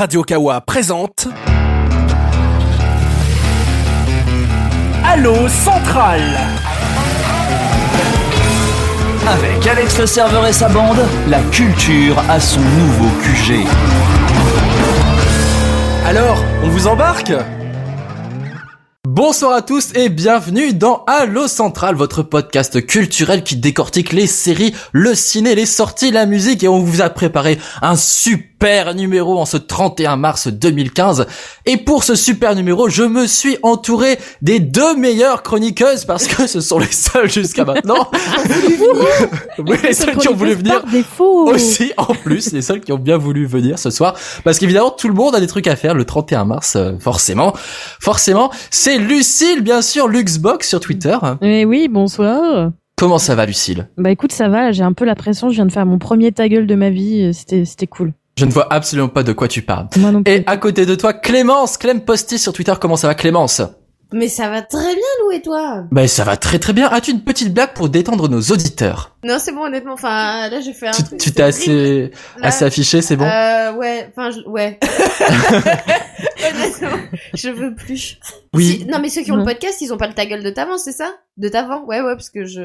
Radio Kawa présente. Allo Central. Avec Alex le serveur et sa bande, la culture a son nouveau QG. Alors, on vous embarque? Bonsoir à tous et bienvenue dans Allo Central, votre podcast culturel qui décortique les séries, le ciné, les sorties, la musique. Et on vous a préparé un super numéro en ce 31 mars 2015. Et pour ce super numéro, je me suis entouré des deux meilleures chroniqueuses parce que ce sont les seules jusqu'à maintenant. oui, les seules qui ont voulu venir aussi en plus, les seuls qui ont bien voulu venir ce soir parce qu'évidemment tout le monde a des trucs à faire le 31 mars euh, forcément. Forcément, c'est Lucille, bien sûr, Luxbox sur Twitter. Eh oui, bonsoir. Comment ça va, Lucille? Bah écoute, ça va, j'ai un peu la pression, je viens de faire mon premier ta gueule de ma vie, euh, c'était, c'était cool. Je ne vois absolument pas de quoi tu parles. Moi non plus. Et à côté de toi, Clémence, Clem Posty sur Twitter, comment ça va, Clémence? Mais ça va très bien, Lou, et toi? Bah ça va très très bien. As-tu une petite blague pour détendre nos auditeurs? Non, c'est bon, honnêtement, enfin, là, j'ai fait un Tu truc, tu c'est t'es assez, Là, assez affiché, c'est bon? Euh, ouais, enfin, je- ouais. Honnêtement, je veux plus. Oui, Si- non, mais ceux qui ont le podcast, ils ont pas le ta gueule de t'avant, c'est ça? De t'avant Ouais, ouais, parce que je...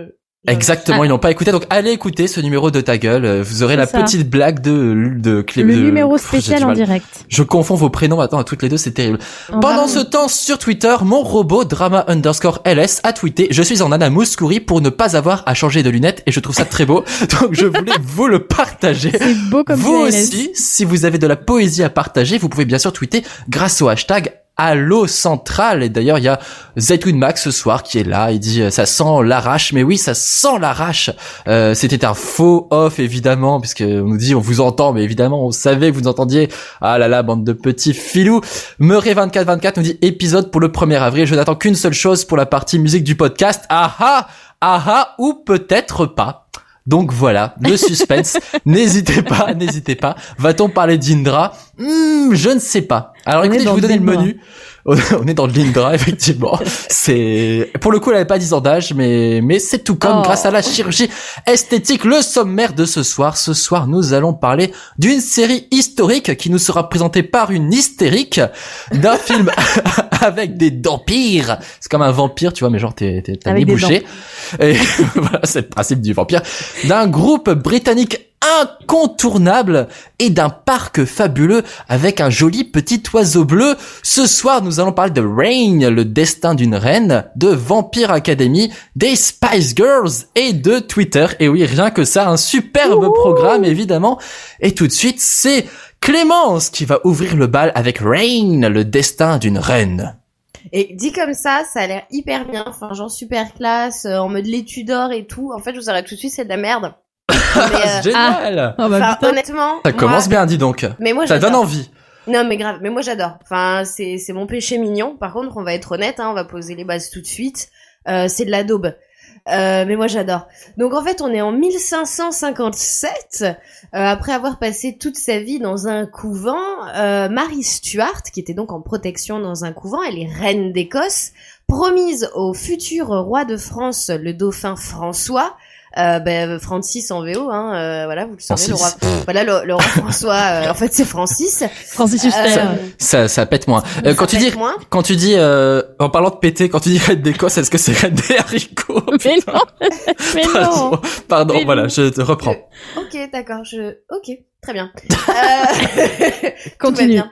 exactement, ils n'ont pas écouté. Donc allez écouter ce numéro de ta gueule. Vous aurez la ça. petite blague de, de Clem. Le de- numéro spécial en direct. Je confonds vos prénoms maintenant à toutes les deux, c'est terrible. En Pendant ce temps, sur Twitter, mon robot drama underscore ls a tweeté Je suis en Anna Mouskouri pour ne pas avoir à changer de lunettes et je trouve ça très beau. Donc je voulais vous le partager. C'est beau comme vous aussi, si vous avez de la poésie à partager, vous pouvez bien sûr tweeter grâce au hashtag Allo Central. Et d'ailleurs, il y a Zaytoun Max ce soir qui est là. Il dit euh, ça sent l'arrache. Mais oui, ça sent l'arrache. Euh, C'était un faux off évidemment, puisque on nous dit on vous entend, mais évidemment on savait que vous entendiez. Ah là là, bande de petits filous. Murray 2424 nous dit épisode pour le 1er avril. Je n'attends qu'une seule chose pour la partie musique du podcast. Ah ah ah ah ou peut-être pas. Donc voilà, le suspense. n'hésitez pas, n'hésitez pas. Va-t-on parler d'Indra? Hmm, Je ne sais pas. Alors On écoutez, je vais vous donner le menu. On est dans l'Indra, effectivement. C'est pour le coup, elle avait pas 10 ans d'âge, mais mais c'est tout comme Oh. grâce à la chirurgie esthétique. Le sommaire de ce soir. Ce soir, nous allons parler d'une série historique qui nous sera présentée par une hystérique, d'un film avec des vampires. C'est comme un vampire, tu vois, mais genre t'es t'es débouché. Et voilà, c'est le principe du vampire. D'un groupe britannique incontournable et d'un parc fabuleux avec un joli petit oiseau bleu. Ce soir, nous allons parler de Rain, le destin d'une reine, de Vampire Academy, des Spice Girls et de Twitter. Et oui, rien que ça, un superbe programme évidemment. Et tout de suite, c'est Clémence qui va ouvrir le bal avec Rain, le destin d'une reine. Et dit comme ça, ça a l'air hyper bien, enfin, genre super classe, euh, en mode l'étude d'or et tout. En fait, je vous arrête tout de suite, c'est de la merde. Mais, euh, Génial Oh bah putain. honnêtement... Ça moi- commence bien, dis donc. Mais moi, Ça donne j'adore. envie. Non mais grave, mais moi j'adore. Enfin, c'est c'est mon péché mignon. Par contre, on va être honnête, hein, on va poser les bases tout de suite. Euh, c'est de la daube. Euh, mais moi j'adore. Donc en fait, on est en 1557. Euh, après avoir passé toute sa vie dans un couvent, euh, Marie Stuart, qui était donc en protection dans un couvent, elle est reine d'Écosse, promise au futur roi de France, le dauphin François. Euh, ben, Francis en VO, hein, euh, voilà, vous le savez, le roi, voilà, le, le roi François, euh, en fait, c'est Francis. Francis Huster. Euh, Ça, ça pète moins. Euh, ça quand tu pète dis, moins. quand tu dis, euh, en parlant de péter, quand tu dis reine d'Écosse, est-ce que c'est reine des haricots? Mais non, mais non. Pardon, Mais voilà, je te reprends. Ok, d'accord, je, ok, très bien. Euh... Continue. bien.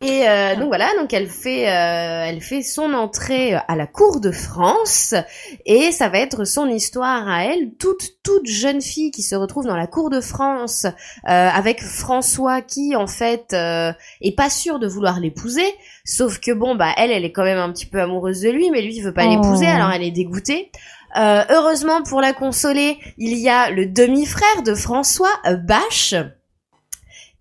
Et euh, donc voilà, donc elle fait, euh, elle fait son entrée à la cour de France et ça va être son histoire à elle, toute toute jeune fille qui se retrouve dans la cour de France euh, avec François qui en fait euh, est pas sûr de vouloir l'épouser, sauf que bon bah elle, elle est quand même un petit peu amoureuse de lui, mais lui il veut pas Oh. l'épouser, alors elle est dégoûtée. Euh, heureusement pour la consoler, il y a le demi-frère de François, euh, Bache.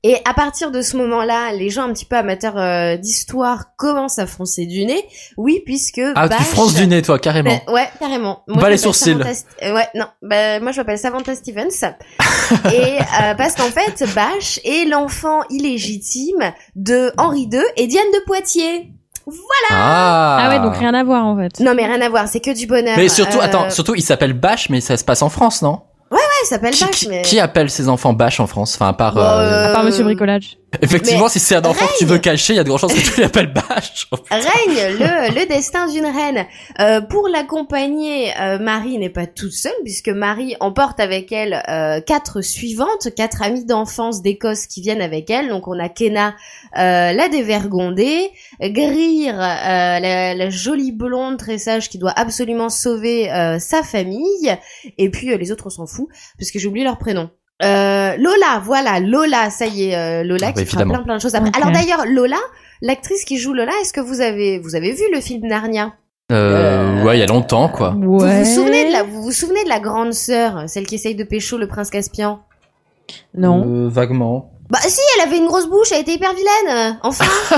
Et à partir de ce moment-là, les gens un petit peu amateurs euh, d'histoire commencent à froncer du nez. Oui, puisque Ah, tu fronces du nez, toi, carrément. Ben, ouais, carrément. Pas je les sourcils. Samantha euh, ouais, non. Ben, moi, je m'appelle Samantha Stevens. et euh, parce qu'en fait, Bache est l'enfant illégitime de Henri II et Diane de Poitiers. Ah. Ah ouais, donc rien à voir en fait. Non, mais rien à voir, c'est que du bonheur. Mais surtout, Euh, attends, surtout, il s'appelle Bash, mais ça se passe en France, non? Ouais, il s'appelle Qui, mais... qui appelle ses enfants bâches en France Enfin, à part. Bon, euh, euh, À part Monsieur Bricolage. Effectivement, mais si c'est un enfant que tu veux cacher, il y a de grandes chances que tu l'appelles bâche. Oh, règne le, le destin d'une reine. Euh, pour l'accompagner, euh, Marie n'est pas toute seule puisque Marie emporte avec elle euh, quatre suivantes, quatre amies d'enfance d'Écosse qui viennent avec elle. Donc on a Kenna, euh, la dévergondée, Greer, euh, la, la jolie blonde très sage qui doit absolument sauver euh, sa famille, et puis euh, les autres on s'en fout parce que j'ai oublié leur prénom. Euh, Lola, voilà, Lola, ça y est, euh, Lola Ah bah, qui fera évidemment. plein plein de choses après. Alors d'ailleurs, Lola, l'actrice qui joue Lola, est-ce que vous avez vous avez vu le film Narnia? Euh, ouais, il y a longtemps, quoi. Vous Ouais. vous souvenez de la vous vous souvenez de la grande sœur, celle qui essaye de pécho le prince Caspian? Non. Euh, vaguement. Bah si, elle avait une grosse bouche, elle était hyper vilaine. euh, Enfin,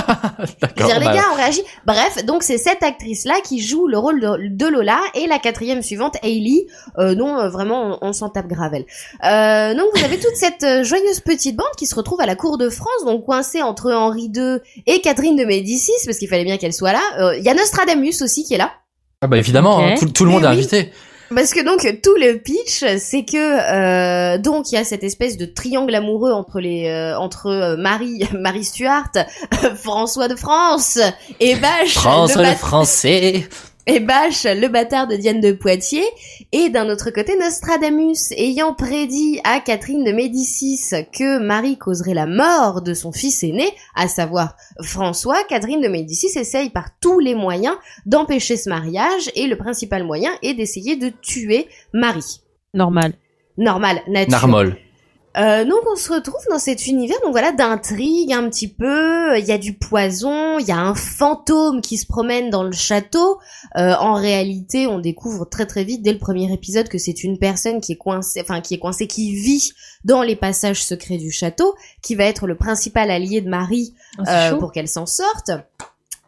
je veux les bah, gars, on réagit. Bref, donc c'est cette actrice là qui joue le rôle de, de Lola et la quatrième suivante, Hailey, euh, dont euh, vraiment on, on s'en tape gravel. Euh, donc vous avez toute cette euh, joyeuse petite bande qui se retrouve à la cour de France, donc coincée entre Henri II et Catherine de Médicis, parce qu'il fallait bien qu'elle soit là. Euh, Il y a Nostradamus aussi qui est là. Ah bah évidemment, hein, tout, tout le monde est oui. invité. Parce que donc tout le pitch, c'est que euh, donc il y a cette espèce de triangle amoureux entre les euh, entre euh, Marie Marie Stuart, François de France et Bâche France, le, le bat- français. Et Bâche le bâtard de Diane de Poitiers et d'un autre côté Nostradamus ayant prédit à Catherine de Médicis que Marie causerait la mort de son fils aîné, à savoir François, Catherine de Médicis essaye par tous les moyens d'empêcher ce mariage et le principal moyen est d'essayer de tuer Marie. Normal. Normal, nature. Narmol. Euh, donc on se retrouve dans cet univers donc voilà d'intrigue un petit peu. Il y a du poison, il y a un fantôme qui se promène dans le château. Euh, en réalité, on découvre très très vite dès le premier épisode que c'est une personne qui est coincée, enfin qui est coincée, qui vit dans les passages secrets du château, qui va être le principal allié de Marie Ah, euh, pour qu'elle s'en sorte.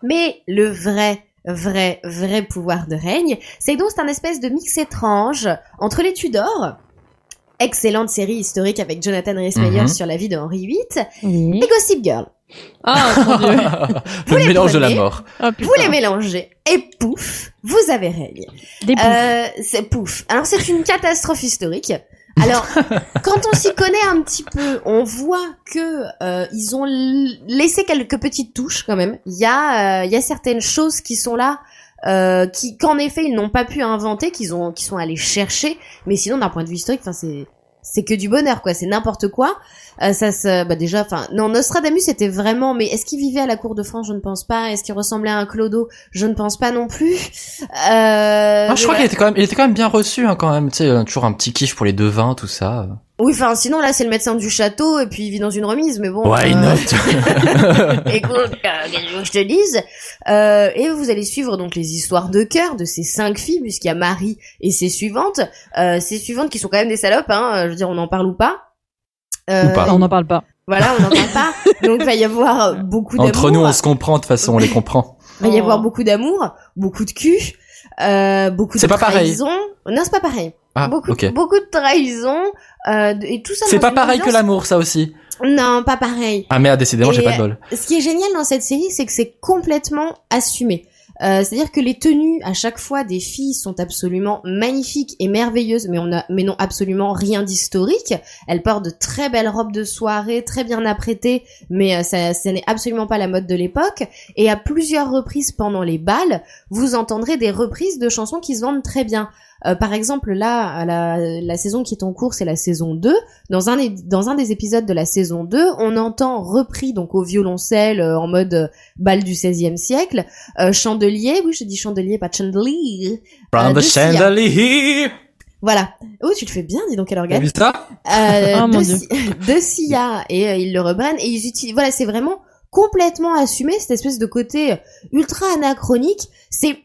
Mais le vrai, vrai, vrai pouvoir de règne, c'est donc c'est un espèce de mix étrange entre les Tudors, excellente série historique avec Jonathan Rhys-Meyers Mhm. sur la vie de Henri VIII, Oui. et Gossip Girl. Ah, mon dieu. Vous le les mélange de la mort. Oh, putain. Vous les mélangez, et pouf, vous avez règne. Des poufs. Euh, c'est pouf. Alors c'est une catastrophe historique. Alors, quand on s'y connaît un petit peu, on voit que euh, ils ont laissé quelques petites touches quand même. Il y a, euh, il y a certaines choses qui sont là, euh, qui, qu'en effet ils n'ont pas pu inventer, qu'ils ont, qui sont allés chercher. Mais sinon, d'un point de vue historique, enfin c'est, c'est que du bonheur quoi. C'est n'importe quoi. Euh, ça se, bah déjà, enfin, non, Nostradamus était vraiment, mais est-ce qu'il vivait à la cour de France? Je ne pense pas. Est-ce qu'il ressemblait à un clodo? Je ne pense pas non plus. Euh, Ah, je crois qu'il était quand même, il était quand même bien reçu, hein, quand même. Tu sais, toujours un petit kiff pour les devins, tout ça. Oui, enfin, sinon, là, c'est le médecin du château, et puis il vit dans une remise, mais bon. Why euh, not? Écoute, euh, je te dise euh, Et vous allez suivre donc les histoires de cœur de ces cinq filles, puisqu'il y a Marie et ses suivantes. Euh, ces suivantes qui sont quand même des salopes, hein, je veux dire, on en parle ou pas? Euh, Ou pas. On n'en parle pas. Voilà, on n'en parle pas. Donc, il va y avoir beaucoup d'amour. Entre nous, on se comprend, de toute façon, on les comprend. Il va y avoir Oh. beaucoup d'amour, beaucoup de cul, euh, beaucoup de C'est pas pareil. trahison. Non, c'est pas pareil. Ah, beaucoup, beaucoup de trahison, euh, et tout ça C'est pas pareil que l'amour, ça aussi? Non, pas pareil. Ah merde, décidément, j'ai pas de bol. Ce qui est génial dans cette série, c'est que c'est complètement assumé. Euh, C'est-à-dire que les tenues à chaque fois des filles sont absolument magnifiques et merveilleuses, mais on a, mais non absolument rien d'historique. Elles portent de très belles robes de soirée, très bien apprêtées, mais euh, ça, ça n'est absolument pas la mode de l'époque. Et à plusieurs reprises pendant les balles, vous entendrez des reprises de chansons qui se vendent très bien. Euh, par exemple, là, à la, la saison qui est en cours, c'est la saison 2. Dans un, dans un des épisodes de la saison 2, on entend repris donc au violoncelle euh, en mode euh, bal du XVIe siècle, euh, chandelier, oui je dis chandelier, pas chandelier, Round de the chandelier. voilà. Oh tu le fais bien, dis donc organe. vu ça? Euh, Oh, mon de, Dieu. Si- de Sia et euh, ils le reprennent et ils utilisent, voilà c'est vraiment complètement assumé cette espèce de côté ultra anachronique. C'est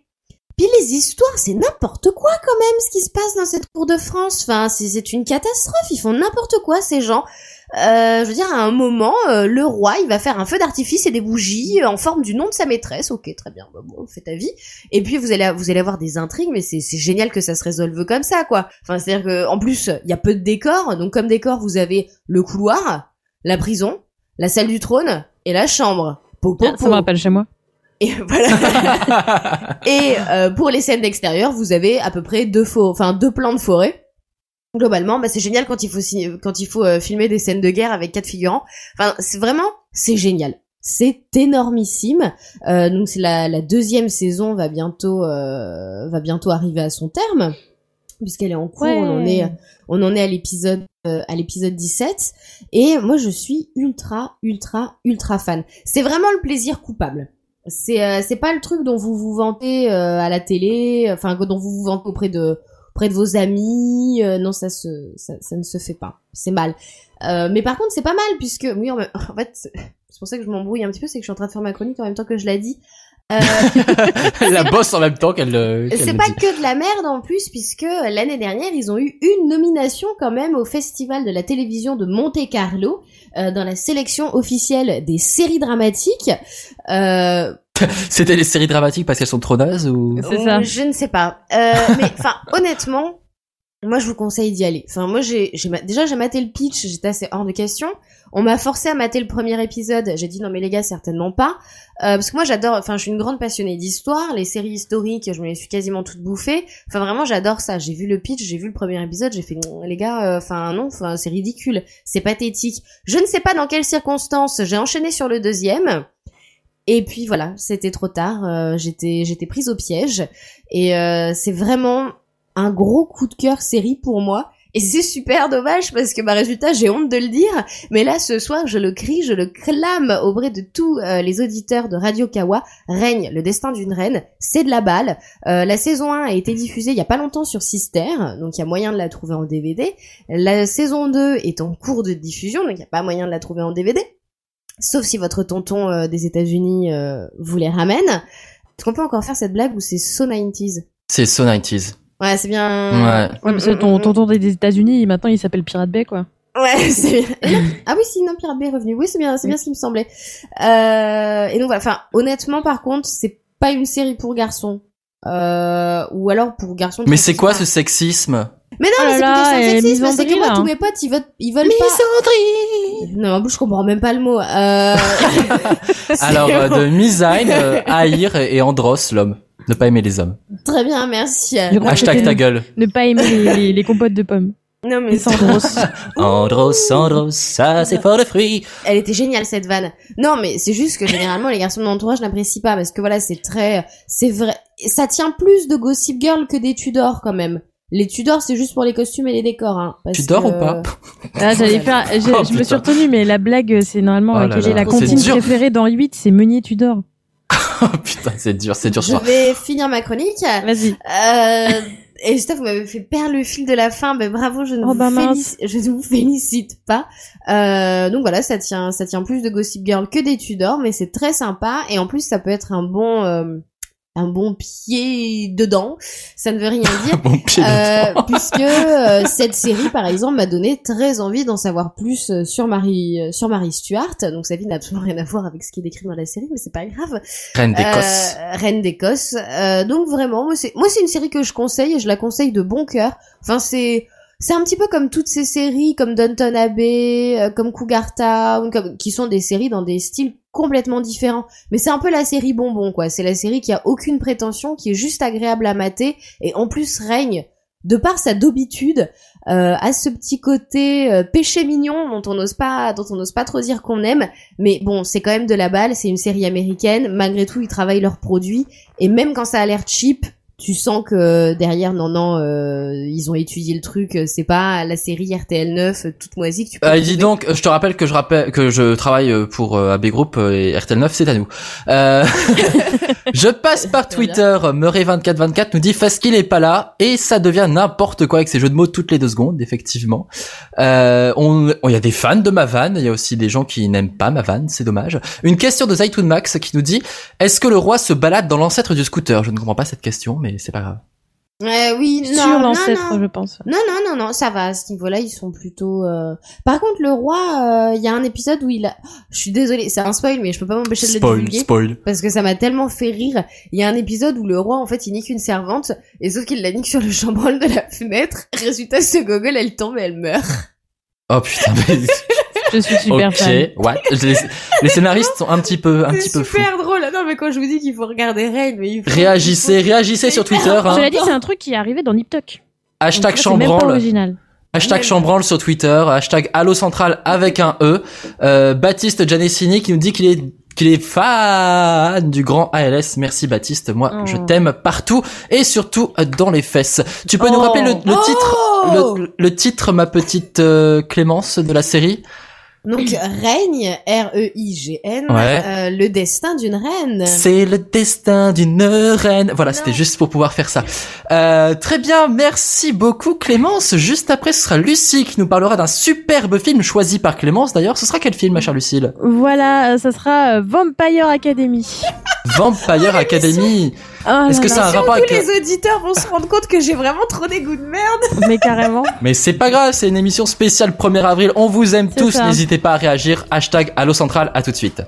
puis les histoires, c'est n'importe quoi quand même ce qui se passe dans cette cour de France. Enfin, c'est une catastrophe. Ils font n'importe quoi ces gens. Euh, je veux dire, à un moment, euh, le roi, il va faire un feu d'artifice et des bougies euh, en forme du nom de sa maîtresse. Ok, très bien, bah, bon, fais ta vie. Et puis vous allez, vous allez avoir des intrigues, mais c'est génial que ça se résolve comme ça, quoi. Enfin, c'est-à-dire que en plus, il y a peu de décors. Donc comme décor, vous avez le couloir, la prison, la salle du trône et la chambre. Po, po, Ça me rappelle chez moi. Et voilà. et euh, pour les scènes d'extérieur, vous avez à peu près deux faux, enfin deux plans de forêt. Globalement, bah, c'est génial quand il faut quand il faut euh, filmer des scènes de guerre avec quatre figurants. Enfin, c'est vraiment, c'est génial. C'est énormissime. Euh, donc c'est la, la deuxième saison va bientôt euh, va bientôt arriver à son terme puisqu'elle est en cours. Ouais. On en est on en est à l'épisode euh, à l'épisode 17 et moi je suis ultra ultra ultra fan. C'est vraiment le plaisir coupable. C'est euh, c'est pas le truc dont vous vous vantez euh, à la télé, enfin dont vous vous vantez auprès de auprès de vos amis. euh, non, ça se ça, ça ne se fait pas. C'est mal. Euh, mais par contre, c'est pas mal puisque oui, en, en fait, c'est pour ça que je m'embrouille un petit peu, c'est que je suis en train de faire ma chronique en même temps que je la dis. Euh, la bosse en même temps qu'elle euh, qu'elle c'est pas dit. que de la merde en plus, puisque l'année dernière, ils ont eu une nomination quand même au Festival de la télévision de Monte Carlo, euh, dans la sélection officielle des séries dramatiques. Euh, C'était les séries dramatiques parce qu'elles sont trop nazes ou C'est ça. Je ne sais pas. Euh, mais enfin, honnêtement, moi je vous conseille d'y aller. Enfin, moi j'ai déjà j'ai maté le pitch, j'étais assez hors de question. On m'a forcé à mater le premier épisode. J'ai dit non mais les gars certainement pas, Euh, parce que moi j'adore. Enfin, je suis une grande passionnée d'histoire, les séries historiques, je me les suis quasiment toutes bouffées. Enfin vraiment j'adore ça. J'ai vu le pitch, j'ai vu le premier épisode, j'ai fait les gars, euh, enfin non, enfin c'est ridicule, c'est pathétique. Je ne sais pas dans quelles circonstances j'ai enchaîné sur le deuxième. Et puis voilà, c'était trop tard. euh, j'étais j'étais prise au piège et euh, c'est vraiment un gros coup de cœur série pour moi. Et c'est super dommage parce que bah résultat j'ai honte de le dire, mais là ce soir je le crie, je le clame auprès de tous euh, les auditeurs de Radio Kawa. Règne le destin d'une reine, c'est de la balle. Euh, la saison 1 a été diffusée il y a pas longtemps sur Sister, donc il y a moyen de la trouver en DVD. La saison 2 est en cours de diffusion, donc il y a pas moyen de la trouver en DVD. Sauf si votre tonton euh, des États-Unis euh, vous les ramène. Est-ce qu'on peut encore faire cette blague ou c'est so 90s C'est so 90s. Ouais, c'est bien. Ouais. Ouais, parce que ton tonton des États-Unis, maintenant, il s'appelle Pirate Bay, quoi. Ouais, c'est bien. ah oui, si, non, Pirate Bay est revenu. Oui, c'est bien, c'est bien ce qui me semblait. Euh, et donc voilà. Enfin, honnêtement, par contre, c'est pas une série pour garçons. Euh, ou alors pour garçons. Mais c'est quoi ce sexisme? Mais non, Oh mais c'est de sexisme. C'est que misandrie, moi, là, tous hein. mes potes, ils veulent, ils veulent pas. Non, en plus, je comprends même pas le mot. Euh... Alors, euh, de Misaine, euh, haïr et Andros, l'homme. Ne pas aimer les hommes. Très bien, merci. Hashtag ta ne- gueule. Ne pas aimer les, les, les compotes de pommes. Non, mais Les Sandros. Andros, Andros, ça c'est fort de fruits. Elle était géniale cette vanne. Non, mais c'est juste que généralement les garçons de mon entourage n'apprécient pas parce que voilà, c'est très, c'est vrai, ça tient plus de Gossip Girl que des Tudors quand même. Les Tudors, c'est juste pour les costumes et les décors. Hein, parce Tu dors que- ou pas Ah, j'allais faire, Oh, je me suis retenue, mais la blague, c'est normalement Oh euh, là quelle là. est la comptine préférée d'Henri VIII, c'est Meunier Tudor. Oh putain, c'est dur, c'est dur Je soir. vais finir ma chronique. Vas-y. Euh, et Steph, vous m'avez fait perdre le fil de la fin. Ben bravo, je ne, Oh, vous, bah, félici- je ne vous félicite pas. Euh, donc voilà, ça tient, ça tient plus de Gossip Girl que des Tudors, mais c'est très sympa. Et en plus, ça peut être un bon, euh, un bon pied dedans. Ça ne veut rien dire. Bon pied Euh, puisque euh, cette série, par exemple, m'a donné très envie d'en savoir plus euh, sur Marie, euh, sur Marie Stuart. Donc sa vie n'a absolument rien à voir avec ce qui est décrit dans la série, mais c'est pas grave. Reine d'Écosse. Euh, Reine d'Écosse. Euh, donc vraiment, moi c'est, moi c'est une série que je conseille et je la conseille de bon cœur. Enfin c'est, c'est un petit peu comme toutes ces séries, comme Downton Abbey, comme Cougar Town, comme, qui sont des séries dans des styles complètement différents. Mais c'est un peu la série bonbon, quoi. C'est la série qui a aucune prétention, qui est juste agréable à mater, et en plus règne, de par sa dobitude, euh, à ce petit côté euh, péché mignon dont on n'ose pas, dont on n'ose pas trop dire qu'on aime. Mais bon, c'est quand même de la balle, c'est une série américaine. Malgré tout, ils travaillent leurs produits, et même quand ça a l'air cheap, tu sens que derrière, non, non, euh, ils ont étudié le truc. C'est pas la série RTL 9 euh, toute moisie que tu peux. Euh, dis donc, je te rappelle que je rappelle que je travaille euh, pour euh, AB Group euh, et RTL 9, c'est à nous. Euh, je passe par. Twitter, Murray2424 nous dit parce qu'il est pas là et ça devient n'importe quoi avec ces jeux de mots toutes les deux secondes, effectivement. Euh, on, il y a des fans de ma vanne, il y a aussi des gens qui n'aiment pas ma vanne, c'est dommage. Une question de Zaitoun Max qui nous dit est-ce que le roi se balade dans l'ancêtre du scooter? Je ne comprends pas cette question, mais c'est pas grave. Ouais, oui, non, Sur non, l'ancêtre, non. je pense. Non, non, non, non, ça va. À ce niveau-là, ils sont plutôt. euh, Par contre, le roi, euh, il y a un épisode où il a. Je suis désolée, c'est un spoil, mais je peux pas m'empêcher de le Spoil, divulguer. spoil. Parce que ça m'a tellement fait rire. Il y a un épisode où le roi, en fait, il nique une servante, et sauf qu'il la nique sur le chambranle de la fenêtre. Résultat, ce gogol, elle tombe et elle meurt. Oh putain, mais... Je suis super fan. ok, what les, les scénaristes sont un petit peu, un petit peu fous. super drôle. Non, mais quand je vous dis qu'il faut regarder Rain, mais il faut... Réagissez, réagissez sur Twitter. Hein. Cela dit, c'est un truc qui est arrivé dans Nip Tuck. Hashtag Donc ça, c'est même pas chambranle. original. Hashtag chambranle sur Twitter, hashtag Allo Central avec un E. Euh, Baptiste Gianessini qui nous dit qu'il est qu'il est fan du grand ALS. Merci Baptiste, moi Oh. je t'aime partout et surtout dans les fesses. Tu peux nous Oh. rappeler le, le titre, Oh le, le titre, ma petite euh, Clémence de la série? Donc règne, R-E-I-G-N, Ouais. euh, le destin d'une reine. C'est le destin d'une reine. Voilà, c'était juste pour pouvoir faire ça. Euh, très bien, merci beaucoup Clémence. Juste après, ce sera Lucie qui nous parlera d'un superbe film choisi par Clémence. D'ailleurs, ce sera quel film, ma chère Lucille? Voilà, euh, ça sera euh, Vampire Academy. Vampire Academy. Oh Est-ce que ça a un rapport Tous avec... les auditeurs vont se rendre compte que j'ai vraiment trop des goûts de merde. Mais carrément. Mais c'est pas grave, c'est une émission spéciale 1er avril. On vous aime tous. N'hésitez pas à réagir. Hashtag Allo Central. À tout de suite.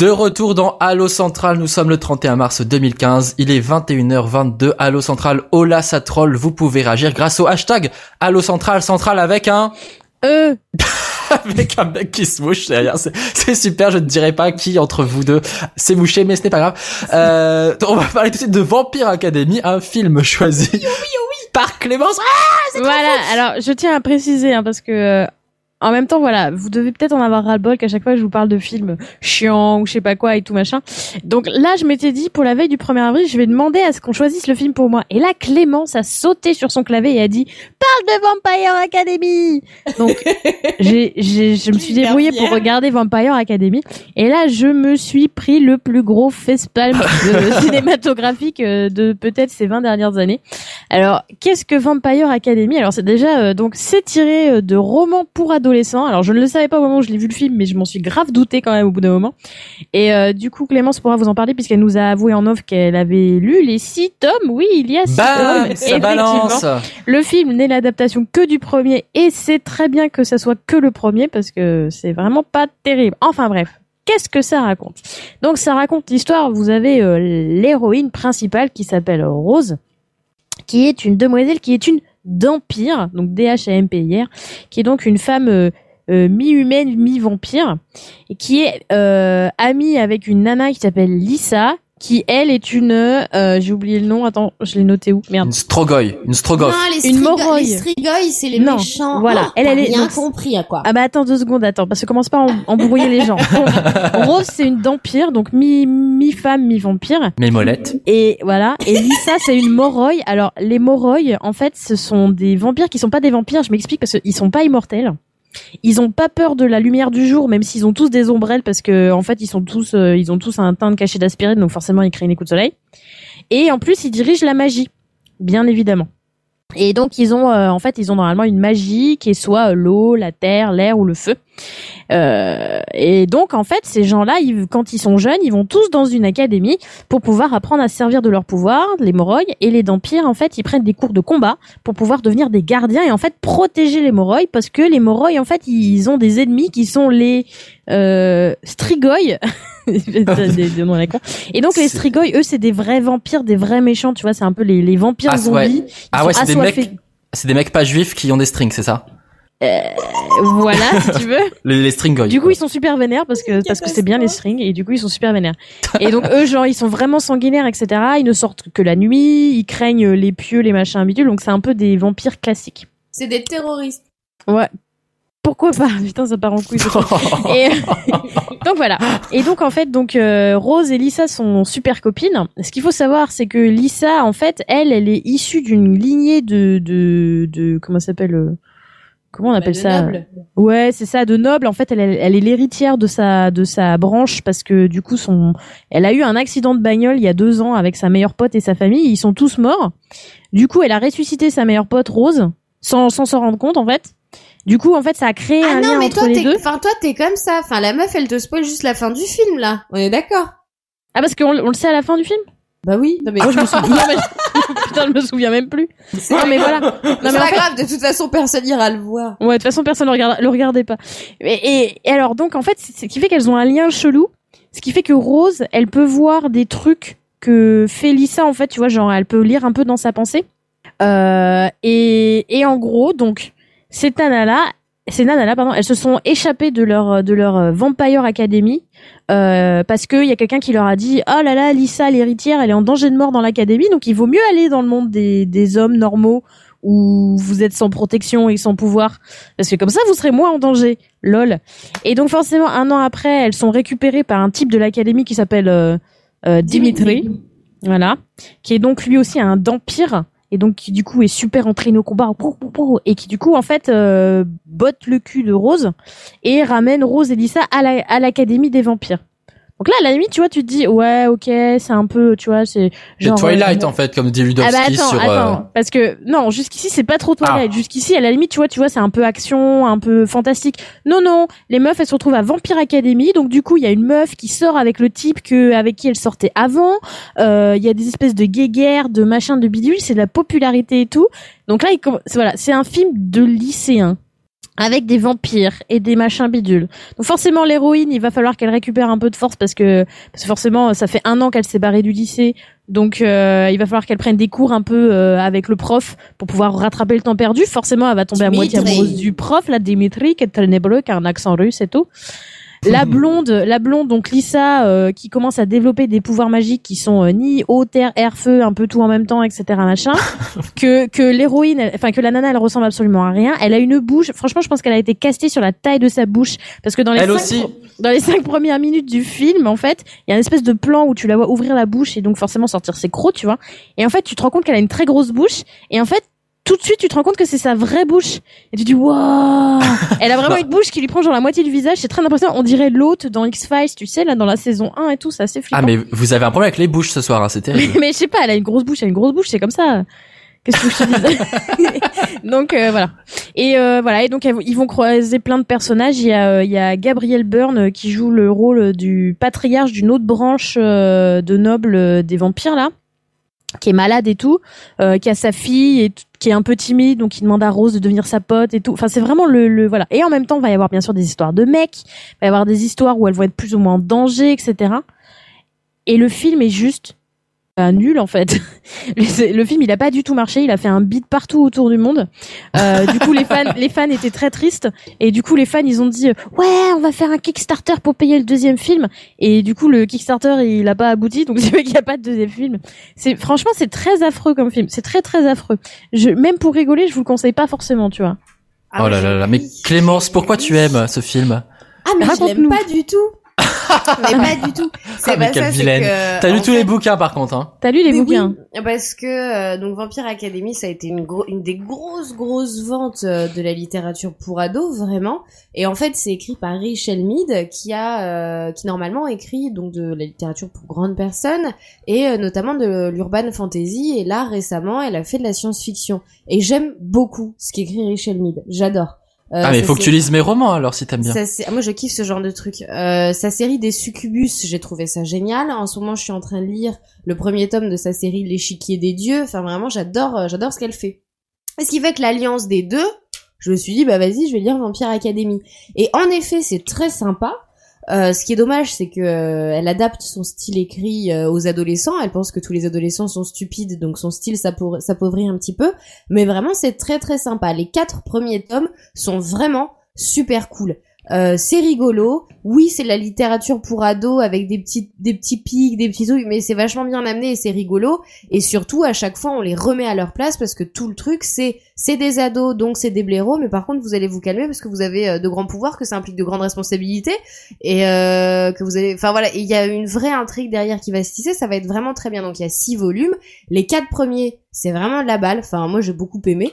De retour dans Allo Central, nous sommes le 31 mars 2015, il est 21h22, Allo Central, Ola ça troll, vous pouvez réagir grâce au hashtag Allo Central, Central avec un, Euh, avec un mec qui se mouche derrière, c'est super, je ne dirai pas qui entre vous deux s'est mouché, mais ce n'est pas grave. Euh, on va parler tout de suite de Vampire Academy, un film choisi par Clémence. voilà, alors je tiens à préciser, hein, parce que euh, en même temps, voilà, vous devez peut-être en avoir ras-le-bol qu'à chaque fois je vous parle de films chiants ou je sais pas quoi et tout machin. Donc là, je m'étais dit, pour la veille du 1er avril, je vais demander à ce qu'on choisisse le film pour moi. Et là, Clémence a sauté sur son clavier et a dit, parle de Vampire Academy! Donc, j'ai, j'ai, je me suis débrouillée pour regarder Vampire Academy. Et là, je me suis pris le plus gros facepalm de cinématographique euh, de peut-être ces 20 dernières années. Alors, qu'est-ce que Vampire Academy? Alors, c'est déjà euh, donc c'est tiré euh, de romans pour adolescents. Alors, je ne le savais pas au moment où je l'ai vu le film, mais je m'en suis grave douté quand même au bout d'un moment. Et euh, du coup, Clémence pourra vous en parler puisqu'elle nous a avoué en off qu'elle avait lu les six tomes. Oui, il y a six Bam, tomes. ça balance. Le film n'est l'adaptation que du premier et c'est très bien que ça soit que le premier parce que c'est vraiment pas terrible. Enfin bref. Qu'est-ce que ça raconte? Donc ça raconte l'histoire, vous avez euh, l'héroïne principale qui s'appelle Rose, qui est une demoiselle qui est une d'Empire, donc D-H-A-M-P-I-R, qui est donc une femme euh, euh, mi-humaine, mi-vampire, et qui est euh, amie avec une nana qui s'appelle Lisa, qui elle est une, euh, j'ai oublié le nom, attends, je l'ai noté où? Merde. Une strogoy, une strogoff. Une Moroi. Les Strigoi, c'est les Non, méchants. voilà. Oh, Elle, elle est- rien donc- compris à quoi. Ah bah attends deux secondes, attends, parce que commence pas à em- embrouiller les gens. Rose c'est une vampire, donc mi mi femme mi vampire. Mes molettes. Et voilà. Et Lisa, c'est une Moroi. Alors, les Moroi, en fait, ce sont des vampires qui sont pas des vampires. Je m'explique parce qu'ils sont pas immortels. Ils ont pas peur de la lumière du jour, même s'ils ont tous des ombrelles, parce que en fait, ils sont tous, euh, ils ont tous un teint de cachet d'aspirine, donc forcément, ils créent les coups de soleil. Et en plus, ils dirigent la magie, bien évidemment. Et donc, ils ont, euh, en fait, ils ont normalement une magie qui est soit euh, l'eau, la terre, l'air ou le feu. Euh, et donc, en fait, ces gens-là, ils- quand ils sont jeunes, ils vont tous dans une académie pour pouvoir apprendre à se servir de leur pouvoir, les Moroi, et les Dampires, en fait, ils prennent des cours de combat pour pouvoir devenir des gardiens et en fait protéger les Moroi parce que les Moroi, en fait, ils ont des ennemis qui sont les euh, Strigoi. des, des noms à la con. Et donc les Strigoi, eux, c'est des vrais vampires, des vrais méchants, tu vois, c'est un peu les, les vampires Ah, zombies. Ah ouais, c'est des mecs, c'est des mecs pas juifs qui ont des strings, c'est ça? Voilà, si tu veux. Les, les stringoy. Du coup, ils sont super vénères parce que parce que c'est bien les strings et du coup ils sont super vénères. Et donc eux, genre, ils sont vraiment sanguinaires, etc. Ils ne sortent que la nuit, ils craignent les pieux, les machins bidules. Donc c'est un peu des vampires classiques. C'est des terroristes. Ouais. Pourquoi pas Putain, ça part en couille. Et donc voilà. Et donc en fait, donc euh, Rose et Lisa sont super copines. Ce qu'il faut savoir, c'est que Lisa, en fait, elle, elle est issue d'une lignée de de de comment ça s'appelle euh, Comment on appelle de ça nobles. Ouais, c'est ça, de noble. En fait, elle, elle, elle est l'héritière de sa de sa branche parce que du coup, son, elle a eu un accident de bagnole il y a deux ans avec sa meilleure pote et sa famille. Ils sont tous morts. Du coup, elle a ressuscité sa meilleure pote Rose sans sans s'en rendre compte en fait. Du coup, en fait, ça a créé Ah un non, lien mais entre toi, les deux. enfin, toi, t'es comme ça. Enfin, la meuf, elle te spoil juste la fin du film, là. On est d'accord. Ah parce qu'on on le sait à la fin du film? Bah oui. Non, mais Moi, je me souviens. non, mais Putain, je me souviens même plus. Non, mais voilà. Non, mais en pas fait- grave. De toute façon, personne ira le voir. Ouais, de toute façon, personne ne regarde, le regardait pas. Et, et, et alors, donc, en fait, c'est ce qui fait qu'elles ont un lien chelou. Ce qui fait que Rose, elle peut voir des trucs que fait Lisa, en fait, tu vois, genre, elle peut lire un peu dans sa pensée. Euh, et, et en gros, donc, ces nanas-là, ces nanas-là, pardon, elles se sont échappées de leur, de leur euh, Vampire Academy, euh, parce qu'il y a quelqu'un qui leur a dit, oh là là, Lisa, l'héritière, elle est en danger de mort dans l'académie, donc il vaut mieux aller dans le monde des, des hommes normaux, où vous êtes sans protection et sans pouvoir, parce que comme ça vous serez moins en danger. Lol. Et donc forcément un an après, elles sont récupérées par un type de l'académie qui s'appelle euh, euh, Dimitri, voilà, qui est donc lui aussi un vampire et donc qui du coup est super entraîné au combat et qui du coup en fait euh, botte le cul de Rose et ramène Rose et Lisa à la- à l'académie des vampires. Donc là, à la limite, tu vois, tu te dis, ouais, ok, c'est un peu, tu vois, c'est genre... Twilight euh, en fait, comme dit ah bah attends, sur. euh, attends, parce que non, jusqu'ici c'est pas trop Twilight. Ah. Jusqu'ici, à la limite, tu vois, tu vois, c'est un peu action, un peu fantastique. Non, non, les meufs elles se retrouvent à Vampire Academy, donc du coup il y a une meuf qui sort avec le type que avec qui elle sortait avant. Euh, Il y a des espèces de guéguerres, de machins, de bidule, c'est de la popularité et tout. Donc là, il voilà, c'est un film de lycéen avec des vampires et des machins bidules. Donc forcément l'héroïne, il va falloir qu'elle récupère un peu de force parce que parce que forcément ça fait un an qu'elle s'est barrée du lycée, donc euh, il va falloir qu'elle prenne des cours un peu euh, avec le prof pour pouvoir rattraper le temps perdu. Forcément elle va tomber à moitié amoureuse du prof, la Dimitri qui est très qui a un accent russe et tout. La blonde, la blonde, donc Lisa, euh, qui commence à développer des pouvoirs magiques qui sont euh, ni eau, terre, air, feu, un peu tout en même temps, etc. Machin. que que l'héroïne, enfin que la nana, elle ressemble absolument à rien. Elle a une bouche. Franchement, je pense qu'elle a été castée sur la taille de sa bouche parce que dans les Elle cinq aussi. dans les cinq premières minutes du film, en fait, il y a une espèce de plan où tu la vois ouvrir la bouche et donc forcément sortir ses crocs, tu vois. Et en fait, tu te rends compte qu'elle a une très grosse bouche et en fait tout de suite, tu te rends compte que c'est sa vraie bouche. Et tu dis, waouh! Elle a vraiment une bouche qui lui prend genre la moitié du visage. C'est très impressionnant. On dirait l'autre dans X-Files, tu sais, là, dans la saison 1 et tout. C'est assez flippant. Ah mais vous avez un problème avec les bouches ce soir, hein, c'est terrible. mais je sais pas, elle a une grosse bouche, elle a une grosse bouche, c'est comme ça. Qu'est-ce que je te Donc euh, voilà. Et euh, voilà, et donc ils vont croiser plein de personnages. Il y a euh, il y a Gabriel Byrne euh, qui joue le rôle du patriarche d'une autre branche euh, de nobles euh, des vampires là, qui est malade et tout, euh, qui a sa fille et qui est un peu timide, donc il demande à Rose de devenir sa pote et tout. Enfin, c'est vraiment le, le voilà. Et en même temps, il va y avoir bien sûr des histoires de mecs, il va y avoir des histoires où elles vont être plus ou moins en danger, etc. Et le film est juste nul en fait. Le le film il a pas du tout marché, il a fait un beat partout autour du monde. Euh, du coup les fans les fans étaient très tristes et du coup les fans ils ont dit ouais on va faire un Kickstarter pour payer le deuxième film et du coup le Kickstarter il a pas abouti donc c'est vrai qu'il y a pas de deuxième film. C'est franchement c'est très affreux comme film, c'est très très affreux. Je même pour rigoler je vous le conseille pas forcément tu vois. Ah, oh là là là. Mais Clémence, pourquoi tu aimes ce film? Ah mais je l'aime pas du tout. mais pas du tout. C'est Ah, mais pas quelle ça, c'est que, T'as lu tous les bouquins par contre, hein T'as lu les Mais bouquins oui, parce que euh, donc Vampire Academy, ça a été une, gros, une des grosses grosses ventes euh, de la littérature pour ados, vraiment. Et en fait, c'est écrit par Rachel Mead, qui a, euh, qui normalement écrit donc de la littérature pour grandes personnes et euh, notamment de l'urban fantasy. Et là, récemment, elle a fait de la science-fiction. Et j'aime beaucoup ce qu'écrit Rachel Mead. J'adore. Euh, Ah mais faut que tu lises mes romans alors si t'aimes bien. ça, c'est- moi, je kiffe ce genre de truc. Euh, sa série des succubus, j'ai trouvé ça génial. En ce moment, je suis en train de lire le premier tome de sa série L'échiquier des dieux. Enfin, vraiment, j'adore, euh, j'adore ce qu'elle fait. Et ce qui fait que l'alliance des deux, je me suis dit, bah vas-y, je vais lire Vampire Academy. Et en effet, c'est très sympa. Euh, ce qui est dommage, c'est que euh, elle adapte son style écrit euh, aux adolescents. Elle pense que tous les adolescents sont stupides, donc son style s'appau- s'appauvrit un petit peu. Mais vraiment, c'est très très sympa. Les quatre premiers tomes sont vraiment super cool. Euh, c'est rigolo. Oui, c'est la littérature pour ados avec des petits, des petits pics, des petits trucs, mais c'est vachement bien amené et c'est rigolo. Et surtout, à chaque fois, on les remet à leur place parce que tout le truc, c'est, c'est des ados, donc c'est des blaireaux, mais par contre, vous allez vous calmer parce que vous avez euh, de grands pouvoirs, que ça implique de grandes responsabilités et euh, que vous allez, enfin voilà, il y a une vraie intrigue derrière qui va se tisser. Ça va être vraiment très bien. Donc il y a six volumes. Les quatre premiers, c'est vraiment de la balle. Enfin, moi, j'ai beaucoup aimé.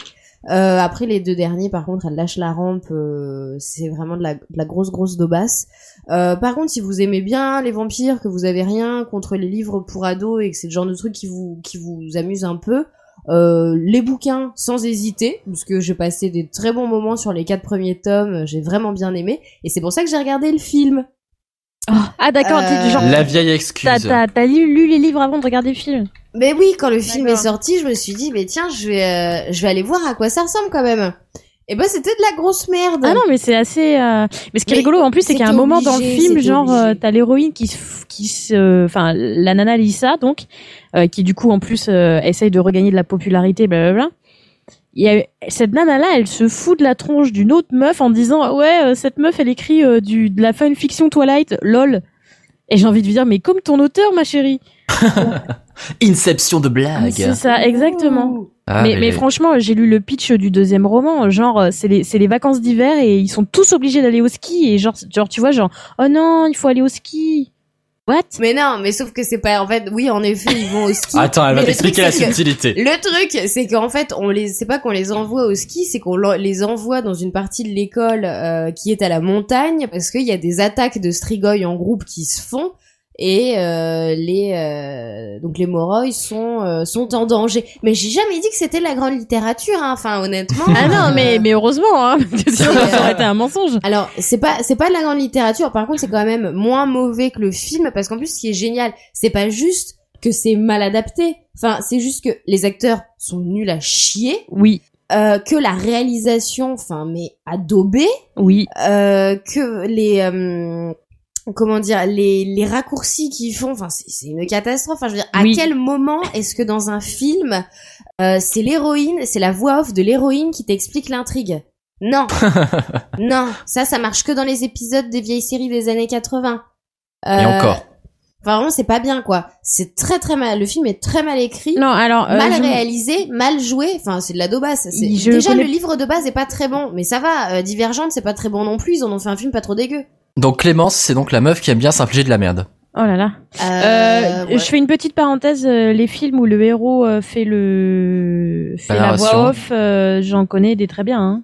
Euh, après les deux derniers, par contre, elle lâche la rampe. euh, c'est vraiment de la, de la grosse grosse daubasse. Euh, par contre, si vous aimez bien les vampires, que vous avez rien contre les livres pour ados et que c'est le genre de truc qui vous qui vous amuse un peu, euh, les bouquins sans hésiter, parce que j'ai passé des très bons moments sur les quatre premiers tomes. J'ai vraiment bien aimé et c'est pour ça que j'ai regardé le film. Ah d'accord, Euh, genre La vieille excuse. t'as t'as t'as lu, lu les livres avant de regarder le film. Mais oui, quand le film est sorti, je me suis dit, mais tiens, je vais, euh, je vais aller voir à quoi ça ressemble quand même. Et ben, c'était de la grosse merde. Ah non, mais c'est assez. euh, Mais ce qui est Mais rigolo en plus, c'est qu'il y a un moment dans le film, genre, euh, t'as l'héroïne qui se, qui se, enfin, la nana Lisa, donc, euh, qui du coup en plus euh, essaye de regagner de la popularité, blablabla. Il y a cette nana là, elle se fout de la tronche d'une autre meuf en disant ouais, euh, cette meuf, elle écrit euh, du de la fanfiction Twilight, lol. Et j'ai envie de lui dire mais comme ton auteur, ma chérie. Inception de blague. C'est ça, exactement. Ah, mais, mais franchement, j'ai lu le pitch du deuxième roman. Genre, euh, c'est les, c'est les vacances d'hiver et ils sont tous obligés d'aller au ski. Et genre, genre, tu vois, genre, oh non, il faut aller au ski. What? Mais non, mais sauf que c'est pas, en fait, oui, en effet, ils vont au ski. Attends, elle va t'expliquer la que- subtilité. Le truc, c'est qu'en fait, on les, c'est pas qu'on les envoie au ski, c'est qu'on les envoie dans une partie de l'école euh, qui est à la montagne, parce qu'il y a des attaques de strigoi en groupe qui se font. Et euh, les euh, donc les Moroi sont euh, sont en danger. Mais j'ai jamais dit que c'était la grande littérature. Hein. Enfin, honnêtement. Ah non, mais, mais heureusement, hein. Ça aurait été un mensonge. Alors, c'est pas c'est pas de la grande littérature. Par contre, c'est quand même moins mauvais que le film parce qu'en plus, ce qui est génial, c'est pas juste que c'est mal adapté. Enfin, c'est juste que les acteurs sont nuls à chier, Oui, euh, que la réalisation, enfin, mais adobée, oui. euh, que les euh, comment dire les les raccourcis qu'ils font, enfin, c'est une catastrophe. Enfin, je veux dire, à quel moment est-ce que dans un film, euh, c'est l'héroïne, c'est la voix off de l'héroïne qui t'explique l'intrigue? Non, non, ça, ça marche que dans les épisodes des vieilles séries des années 80. Et Euh, encore. Enfin, vraiment, c'est pas bien, quoi. C'est très très mal. Le film est très mal écrit. Non, alors, euh, mal réalisé, mal joué. Enfin, c'est de la. C'est- Je Déjà, connais- le livre de base est pas très bon, mais ça va. Euh, Divergente, c'est pas très bon non plus. Ils en ont fait un film pas trop dégueu. Donc Clémence, c'est donc la meuf qui aime bien s'infliger de la merde. Oh là là. Euh, Euh, ouais. Je fais une petite parenthèse. euh, les films où le héros fait le fait La voix off, euh, j'en connais des très bien. Hein.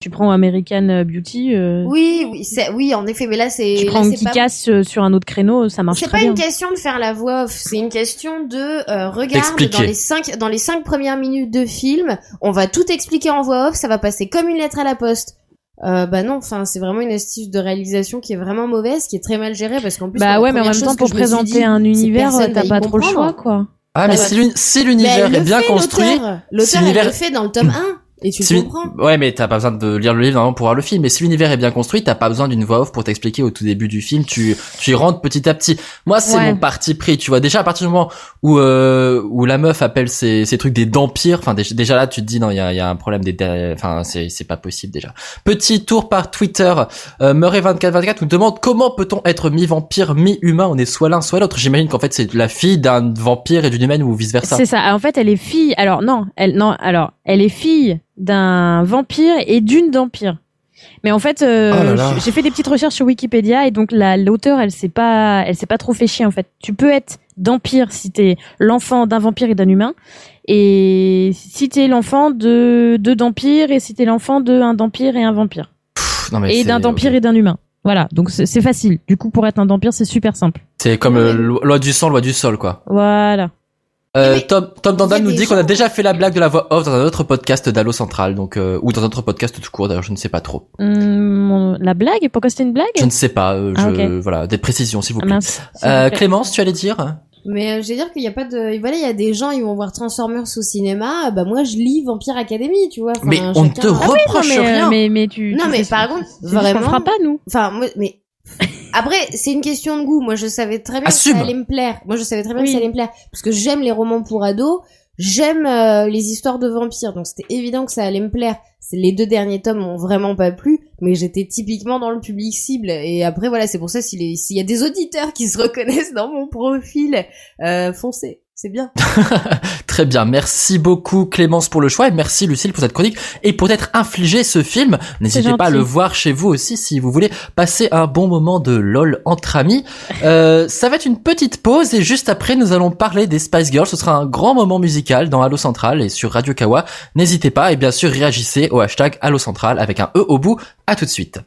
Tu prends American Beauty, euh, Oui, oui, c'est, oui, en effet, mais là, c'est. tu prends qui pas- casse sur un autre créneau, ça marche C'est pas bien. une question de faire la voix off, c'est une question de euh, regarde Expliquer. dans les cinq dans les cinq premières minutes de film, on va tout expliquer en voix off, ça va passer comme une lettre à la poste. Euh, bah non, enfin c'est vraiment une astuce de réalisation qui est vraiment mauvaise, qui est très mal gérée parce qu'en plus. Bah ouais, mais en même temps, pour présenter dit, un univers, t'as pas trop le choix, quoi. Ah mais si l'univers est bien construit, l'auteur. Elle l'univers- le fait dans le tome 1. Et tu Si comprends. Ouais, mais t'as pas besoin de lire le livre normalement pour voir le film. Mais si l'univers est bien construit, t'as pas besoin d'une voix off pour t'expliquer au tout début du film. Tu, tu y rentres petit à petit. Moi, c'est Ouais. mon parti pris. Tu vois, déjà à partir du moment où euh, où la meuf appelle ces, ces trucs des dampires, enfin déjà, là, tu te dis non, il y a, y a un problème des, enfin c'est c'est pas possible déjà. Petit tour par Twitter. Euh, Murray 2424 nous demande comment peut-on être mi-vampire, mi-humain? On est soit l'un, soit l'autre. J'imagine qu'en fait c'est la fille d'un vampire et d'une humaine ou vice versa. C'est ça. En fait, elle est fille. Alors non, elle non. Alors, elle est fille d'un vampire et d'une vampire. Mais en fait, euh, Oh j'ai fait des petites recherches sur Wikipédia et donc la l'auteur, elle s'est pas, elle s'est pas trop fait chier en fait. Tu peux être vampire si t'es l'enfant d'un vampire et d'un humain, et si t'es l'enfant de deux vampires et si t'es l'enfant d'un vampire et un vampire Pff, non, mais et d'un vampire et d'un humain. Voilà, donc c'est facile. Du coup, pour être un vampire, c'est super simple. C'est comme euh, lo- loi du sang, loi du sol, quoi. Voilà. Euh, Tom, Tom Dandan nous dit qu'on a déjà fait la blague de la voix off dans un autre podcast d'Allo Central, donc euh, ou dans un autre podcast tout court. D'ailleurs, je ne sais pas trop. Hum, la blague? Pourquoi c'était une blague? Je ne sais pas. euh, Ah, je. Voilà, des précisions, s'il vous Ah plaît. mince. Euh, vous plaît. Clémence, tu allais dire? Mais euh, je veux dire qu'il y a pas de, voilà, il y a des gens, ils vont voir Transformers au cinéma. Bah moi, je lis Vampire Academy, tu vois. Enfin, Mais on ne chacun- te Ah re- oui, Non, reproche mais, rien. mais, mais tu. Non, tu mais par contre, vraiment. fera pas, nous. Enfin, moi, mais après, c'est une question de goût. Moi, je savais très bien Assume. que ça allait me plaire. Moi, je savais très bien Oui. que ça allait me plaire parce que j'aime les romans pour ados. J'aime euh, les histoires de vampires, donc c'était évident que ça allait me plaire. Les deux derniers tomes m'ont vraiment pas plu, mais j'étais typiquement dans le public cible. Et après, voilà, c'est pour ça s'il y a des auditeurs qui se reconnaissent dans mon profil, euh, foncez, c'est bien. Très bien, merci beaucoup Clémence pour le choix et merci Lucille pour cette chronique et pour être infligé ce film. N'hésitez pas à le voir chez vous aussi si vous voulez passer un bon moment de lol entre amis. Euh, ça va être une petite pause et juste après nous allons parler des Spice Girls. Ce sera un grand moment musical dans Allo Central et sur Radio Kawa. N'hésitez pas et bien sûr réagissez au hashtag Allo Central avec un E au bout. À tout de suite.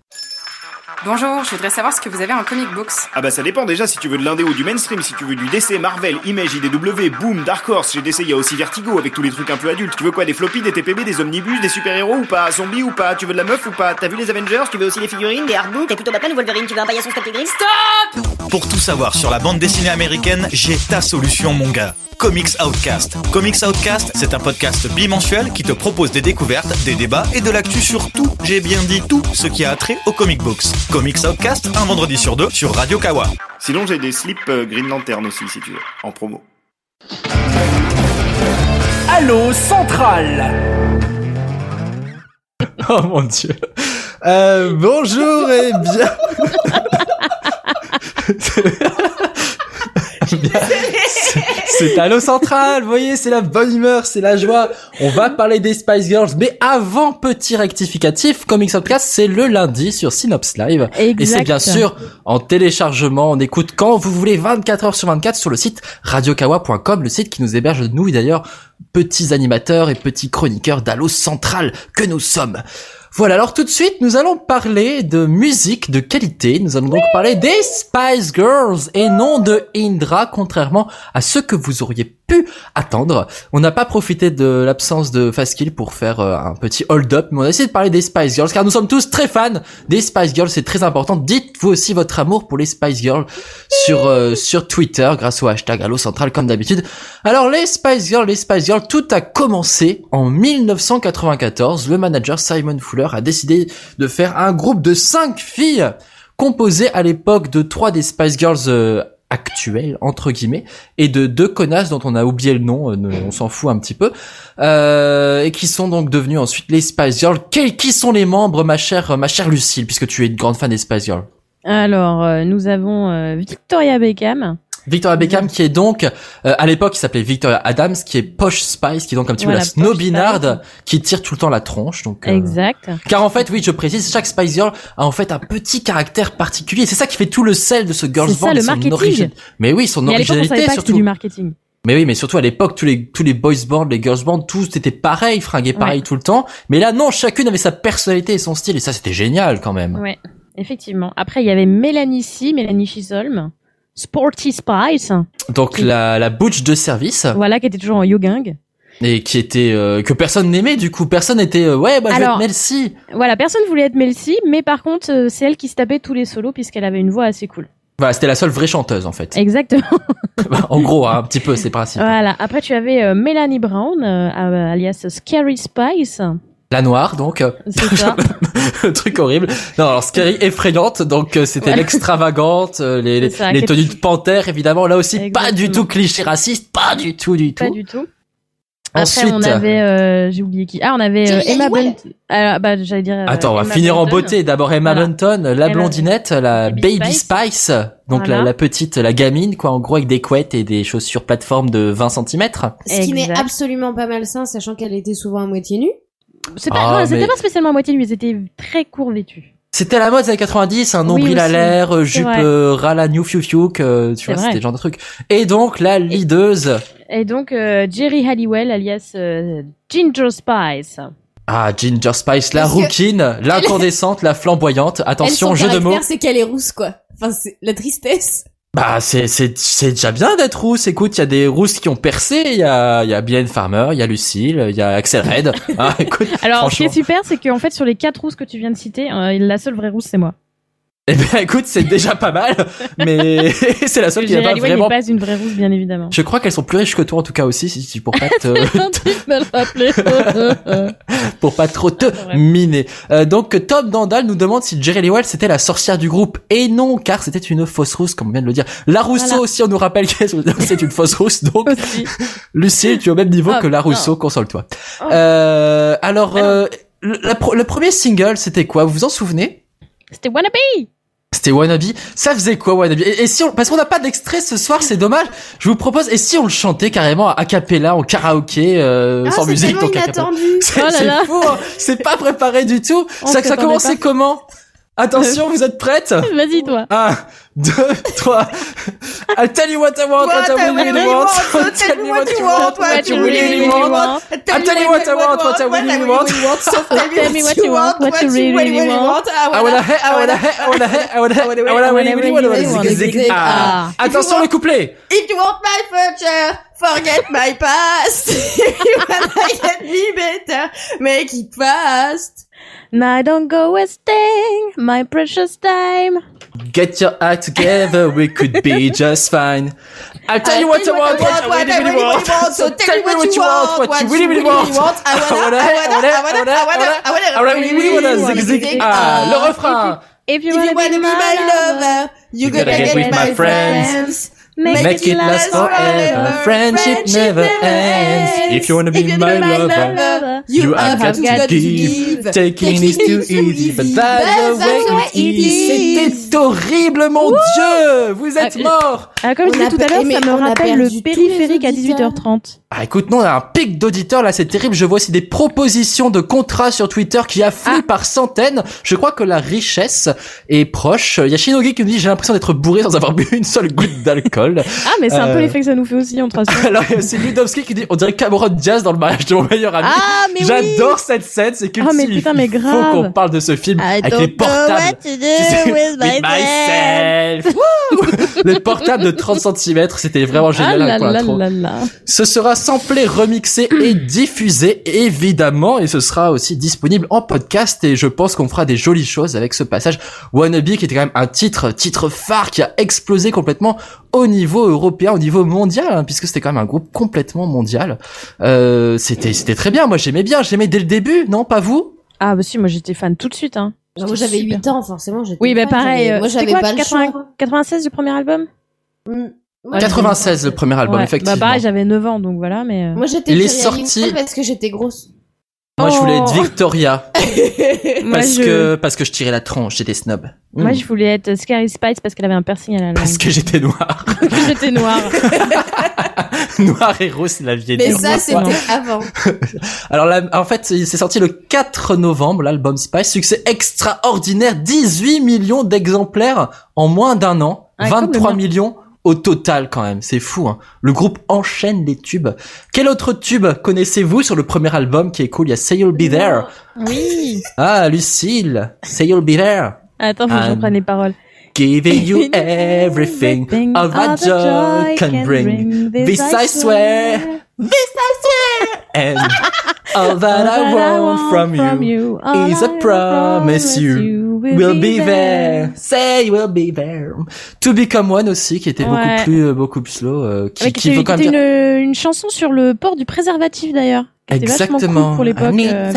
Bonjour, je voudrais savoir ce que vous avez en comic books. Ah bah ça dépend déjà si tu veux de l'indé ou du mainstream, si tu veux du DC, Marvel, Image, IDW, Boom, Dark Horse, chez DC il y a aussi Vertigo avec tous les trucs un peu adultes. Tu veux quoi Des floppies, des TPB, des omnibus, des super-héros ou pas Zombies ou pas Tu veux de la meuf ou pas T'as vu les Avengers Tu veux aussi les figurines Des hardbooks, t'es plutôt Batman ou Wolverine, tu veux un paillasson Scott Pilgrim? Pour tout savoir sur la bande dessinée américaine, j'ai ta solution mon gars. Comics Outcast. Comics Outcast, c'est un podcast bimensuel qui te propose des découvertes, des débats et de l'actu sur tout, j'ai bien dit tout, ce qui a trait aux comic books. Comics Outcast, un vendredi sur deux sur Radio Kawa. Sinon j'ai des slips euh, Green Lantern aussi si tu veux, en promo. Allo Central. Oh mon dieu. Euh, bonjour et bien. C'est- Allo Central, vous voyez, c'est la bonne humeur, c'est la joie. On va parler des Spice Girls, mais avant petit rectificatif, Comics Podcast, c'est le lundi sur Synops Live. Et c'est bien sûr en téléchargement, on écoute quand vous voulez 24 heures sur 24 sur le site radiokawa.com, le site qui nous héberge nous d'ailleurs petits animateurs et petits chroniqueurs d'Allo Central que nous sommes. Voilà, alors tout de suite, nous allons parler de musique de qualité. Nous allons donc parler des Spice Girls et non de Indra, contrairement à ce que vous auriez pu attendre. On n'a pas profité de l'absence de Fastkill pour faire euh, un petit hold-up, mais on a essayé de parler des Spice Girls, car nous sommes tous très fans des Spice Girls, c'est très important. Dites-vous aussi votre amour pour les Spice Girls sur, euh, sur Twitter, grâce au hashtag Allo Central, comme d'habitude. Alors les Spice Girls, les Spice Girls, tout a commencé en 1994. Le manager Simon Fuller a décidé de faire un groupe de cinq filles composé à l'époque de trois des Spice Girls euh, actuelles entre guillemets et de deux connasses dont on a oublié le nom, euh, on s'en fout un petit peu, euh, et qui sont donc devenues ensuite les Spice Girls. Qui sont les membres, ma chère, ma chère Lucille, puisque tu es une grande fan des Spice Girls? Alors, nous avons Victoria Beckham. Victoria Beckham qui est donc euh, à l'époque il s'appelait Victoria Adams qui est Posh Spice qui est donc un petit Voilà, peu la snobinarde qui tire tout le temps la tronche donc euh, Exact. car en fait oui je précise chaque Spice Girl a en fait un petit caractère particulier. C'est ça qui fait tout le sel de ce girls C'est ça, band le et son origine. Mais oui son Mais originalité pas surtout. du marketing. mais oui mais surtout à l'époque tous les tous les boys bands les girls bands tous étaient pareils fringués pareil Ouais. tout le temps. Mais là non chacune avait sa personnalité et son style. Et ça c'était génial quand même. Ouais, effectivement. Après, il y avait Mélanie C, Mélanie Chisholm, Sporty Spice, donc Qui- la la butch de service voilà, qui était toujours en yogang. et qui était euh, que personne n'aimait du coup personne était euh, ouais bah je Alors- être Melcy Voilà, personne voulait être Mel C, mais par contre, euh, c'est elle qui se tapait tous les solos puisqu'elle avait une voix assez cool. Voilà, c'était la seule vraie chanteuse en fait. Exactement. en gros, hein, un petit peu, c'est principe. Voilà. Après, tu avais euh, Mélanie Brown, alias Scary Spice. La noire, donc. euh, ça. le truc horrible. Non, alors Scary effrayante, donc euh, c'était Ouais. l'extravagante, euh, les, les, ça, tenues de panthère, évidemment. Là aussi, pas du tout cliché raciste, pas du tout, du tout. Pas du tout. Après, Ensuite, on avait, euh, j'ai oublié qui. Ah, on avait euh, Emma. Bunton. Alors, bah, j'allais dire. attends, on va Emma finir en beauté. D'abord Emma Voilà. Bunton, la Emma- blondinette, la Baby Baby Spice. Spice, donc Voilà. la, la petite, la gamine, quoi, en gros avec des couettes et des chaussures plateforme de 20 cm. Ce qui n'est absolument pas malsain, sachant qu'elle était souvent à moitié nue. C'était Ah, non, c'était mais- pas spécialement à moitié nu, ils étaient très court vêtus. C'était la mode des années 90, un Oui, nombril à l'air, euh, C'est jupe euh, ras new fiu tu C'est vois, vrai. c'était le genre de truc. Et donc la leaduse, Et donc, euh, Jerry Halliwell, alias euh, Ginger Spice. ah Ginger Spice, la Parce que- rouquine, l'incandescente, la flamboyante. Attention, Elle, jeu de mots. c'est qu'elle est rousse, quoi. Enfin, c'est la tristesse. Bah c'est c'est c'est déjà bien d'être rousse. Écoute, il y a des rousses qui ont percé. Il y a il y a Bien Farmer, il y a Lucille, il y a Axel Red. Ah, écoute, Alors, ce qui est super, c'est qu'en fait, sur les quatre rousses que tu viens de citer, euh, la seule vraie rousse, c'est moi. Eh ben écoute, c'est déjà pas mal, mais c'est la seule qui n'a pas vraiment. n'est pas une vraie rousse, bien évidemment. Je crois qu'elles sont plus riches que toi en tout cas aussi, si tu pour pas te pour pas trop te Ah, miner. Euh, donc Tom Dandal nous demande si Jerry Halliwell c'était la sorcière du groupe et non car c'était une fausse rousse comme on vient de le dire. La Rousseau Voilà. aussi on nous rappelle que c'est une fausse rousse donc Aussi. Lucille tu es au même niveau Ah, que la. Rousseau console-toi. Oh. Euh, alors euh, le, la le premier single c'était quoi? Vous vous en souvenez? C'était Wannabe. C'était Wannabe. Ça faisait quoi Wannabe? Et, et si on, parce qu'on n'a pas d'extrait ce soir, c'est dommage. Je vous propose et si on le chantait carrément a cappella en karaoké euh, Ah, sans musique donc. C'est Oh c'est hein. c'est pas préparé du tout. On Ça, ça commençait comment? Attention, vous êtes prêtes Vas-y, toi. Un, deux, trois. I'll tell you what I want, what, I really, want. I'll tell you what you want, what you really, want. I'll tell you what I want, what I really, want. Tell me what you want, what you really, want. I wanna hit, I wanna hit, I wanna hit, I wanna hit, I wanna really, zig. ah. Attention le couplet. If you want my future, forget my past. You wanna get me better, make it fast. Now don't go wasting my precious time. Get your act together, we could be just fine. I'll tell you what I want, what I really, really want. So tell me what you want, what you really, really want. I wanna, I wanna, I wanna, I wanna, I wanna, I wanna, really, really wanna zig, zig, ah. Le refrain. If you wanna be my lover, you gotta get with my friends. Make it last forever. Friendship never ends. If you wanna be my lover, you have got to give. Taking is too easy, but that's the way it is. C'était horrible, mon Dieu! Vous êtes Ah, morts! Alors, comme je On a disais tout à l'heure, ça me rappelle le périphérique à auditeurs. 18h30. Ah, écoute, non, on a un pic d'auditeurs, là, c'est terrible. Je vois aussi des propositions de contrats sur Twitter qui affluent Ah. par centaines. Je crois que la richesse est proche. Il y a Shinogi qui nous dit, j'ai l'impression d'être bourré sans avoir bu une seule goutte d'alcool. Ah, mais c'est un Euh. peu l'effet que ça nous fait aussi, te rassure. Alors, il aussi Ludowski qui dit, on dirait Cameron Diaz dans le mariage de mon meilleur ami. Ah, mais oui J'adore cette scène, c'est que Ah, mais il- putain, il mais faut grave. qu'on parle de ce film I avec les know portables. what to do with myself. les portables de 30 cm, c'était vraiment Ah génial pour là là là. Ce sera samplé, remixé et diffusé évidemment et ce sera aussi disponible en podcast et je pense qu'on fera des jolies choses avec ce passage Wannabe qui était quand même un titre titre phare qui a explosé complètement au niveau européen, au niveau mondial hein, puisque c'était quand même un groupe complètement mondial. Euh, c'était c'était très bien, moi j'aimais bien, j'aimais dès le début, non pas vous? Ah, bah si, moi j'étais fan tout de suite, hein. Moi, j'avais Super. 8 ans, forcément, j'étais Oui, bah fan, pareil. j'avais- euh, Moi, c'était j'avais quoi, pas le 80 choix. 96 du premier album? Mm. Moi, Ouais, 96 le premier album Ouais. effectivement. Bah pareil, j'avais 9 ans, donc voilà, mais... euh, Moi, j'étais Il est sorti- parce que j'étais grosse. Moi je voulais être Oh. Victoria parce je... que parce que je tirais la tronche, j'étais snob. Moi, Mm. je voulais être Scary Spice parce qu'elle avait un piercing à la langue. parce que j'étais noir. j'étais noire. noir et rose, c'est la vieille Mais ça, c'était avant. Alors là, en fait, c'est sorti le 4 novembre, l'album Spice. Succès extraordinaire, 18 millions d'exemplaires en moins d'un an. Ouais, comme le 23 mien. millions au total quand même, c'est fou. Hein. Le groupe enchaîne les tubes. Quel autre tube connaissez-vous sur le premier album qui est cool? Il y a Say You'll Be There. Oui. Ah, Lucille, Say You'll Be There. Attends, faut que je reprenne les paroles. Giving you everything, all that joy can bring. This I swear, this I swear, and all that I want from you is a promise you will be there. Say you will be there. To Become One aussi, qui était Ouais. beaucoup plus, euh, beaucoup plus slow, euh, qui, qui qui veut quand même une, une chanson sur le port du préservatif d'ailleurs, Exactement. cool pour l'époque. Euh.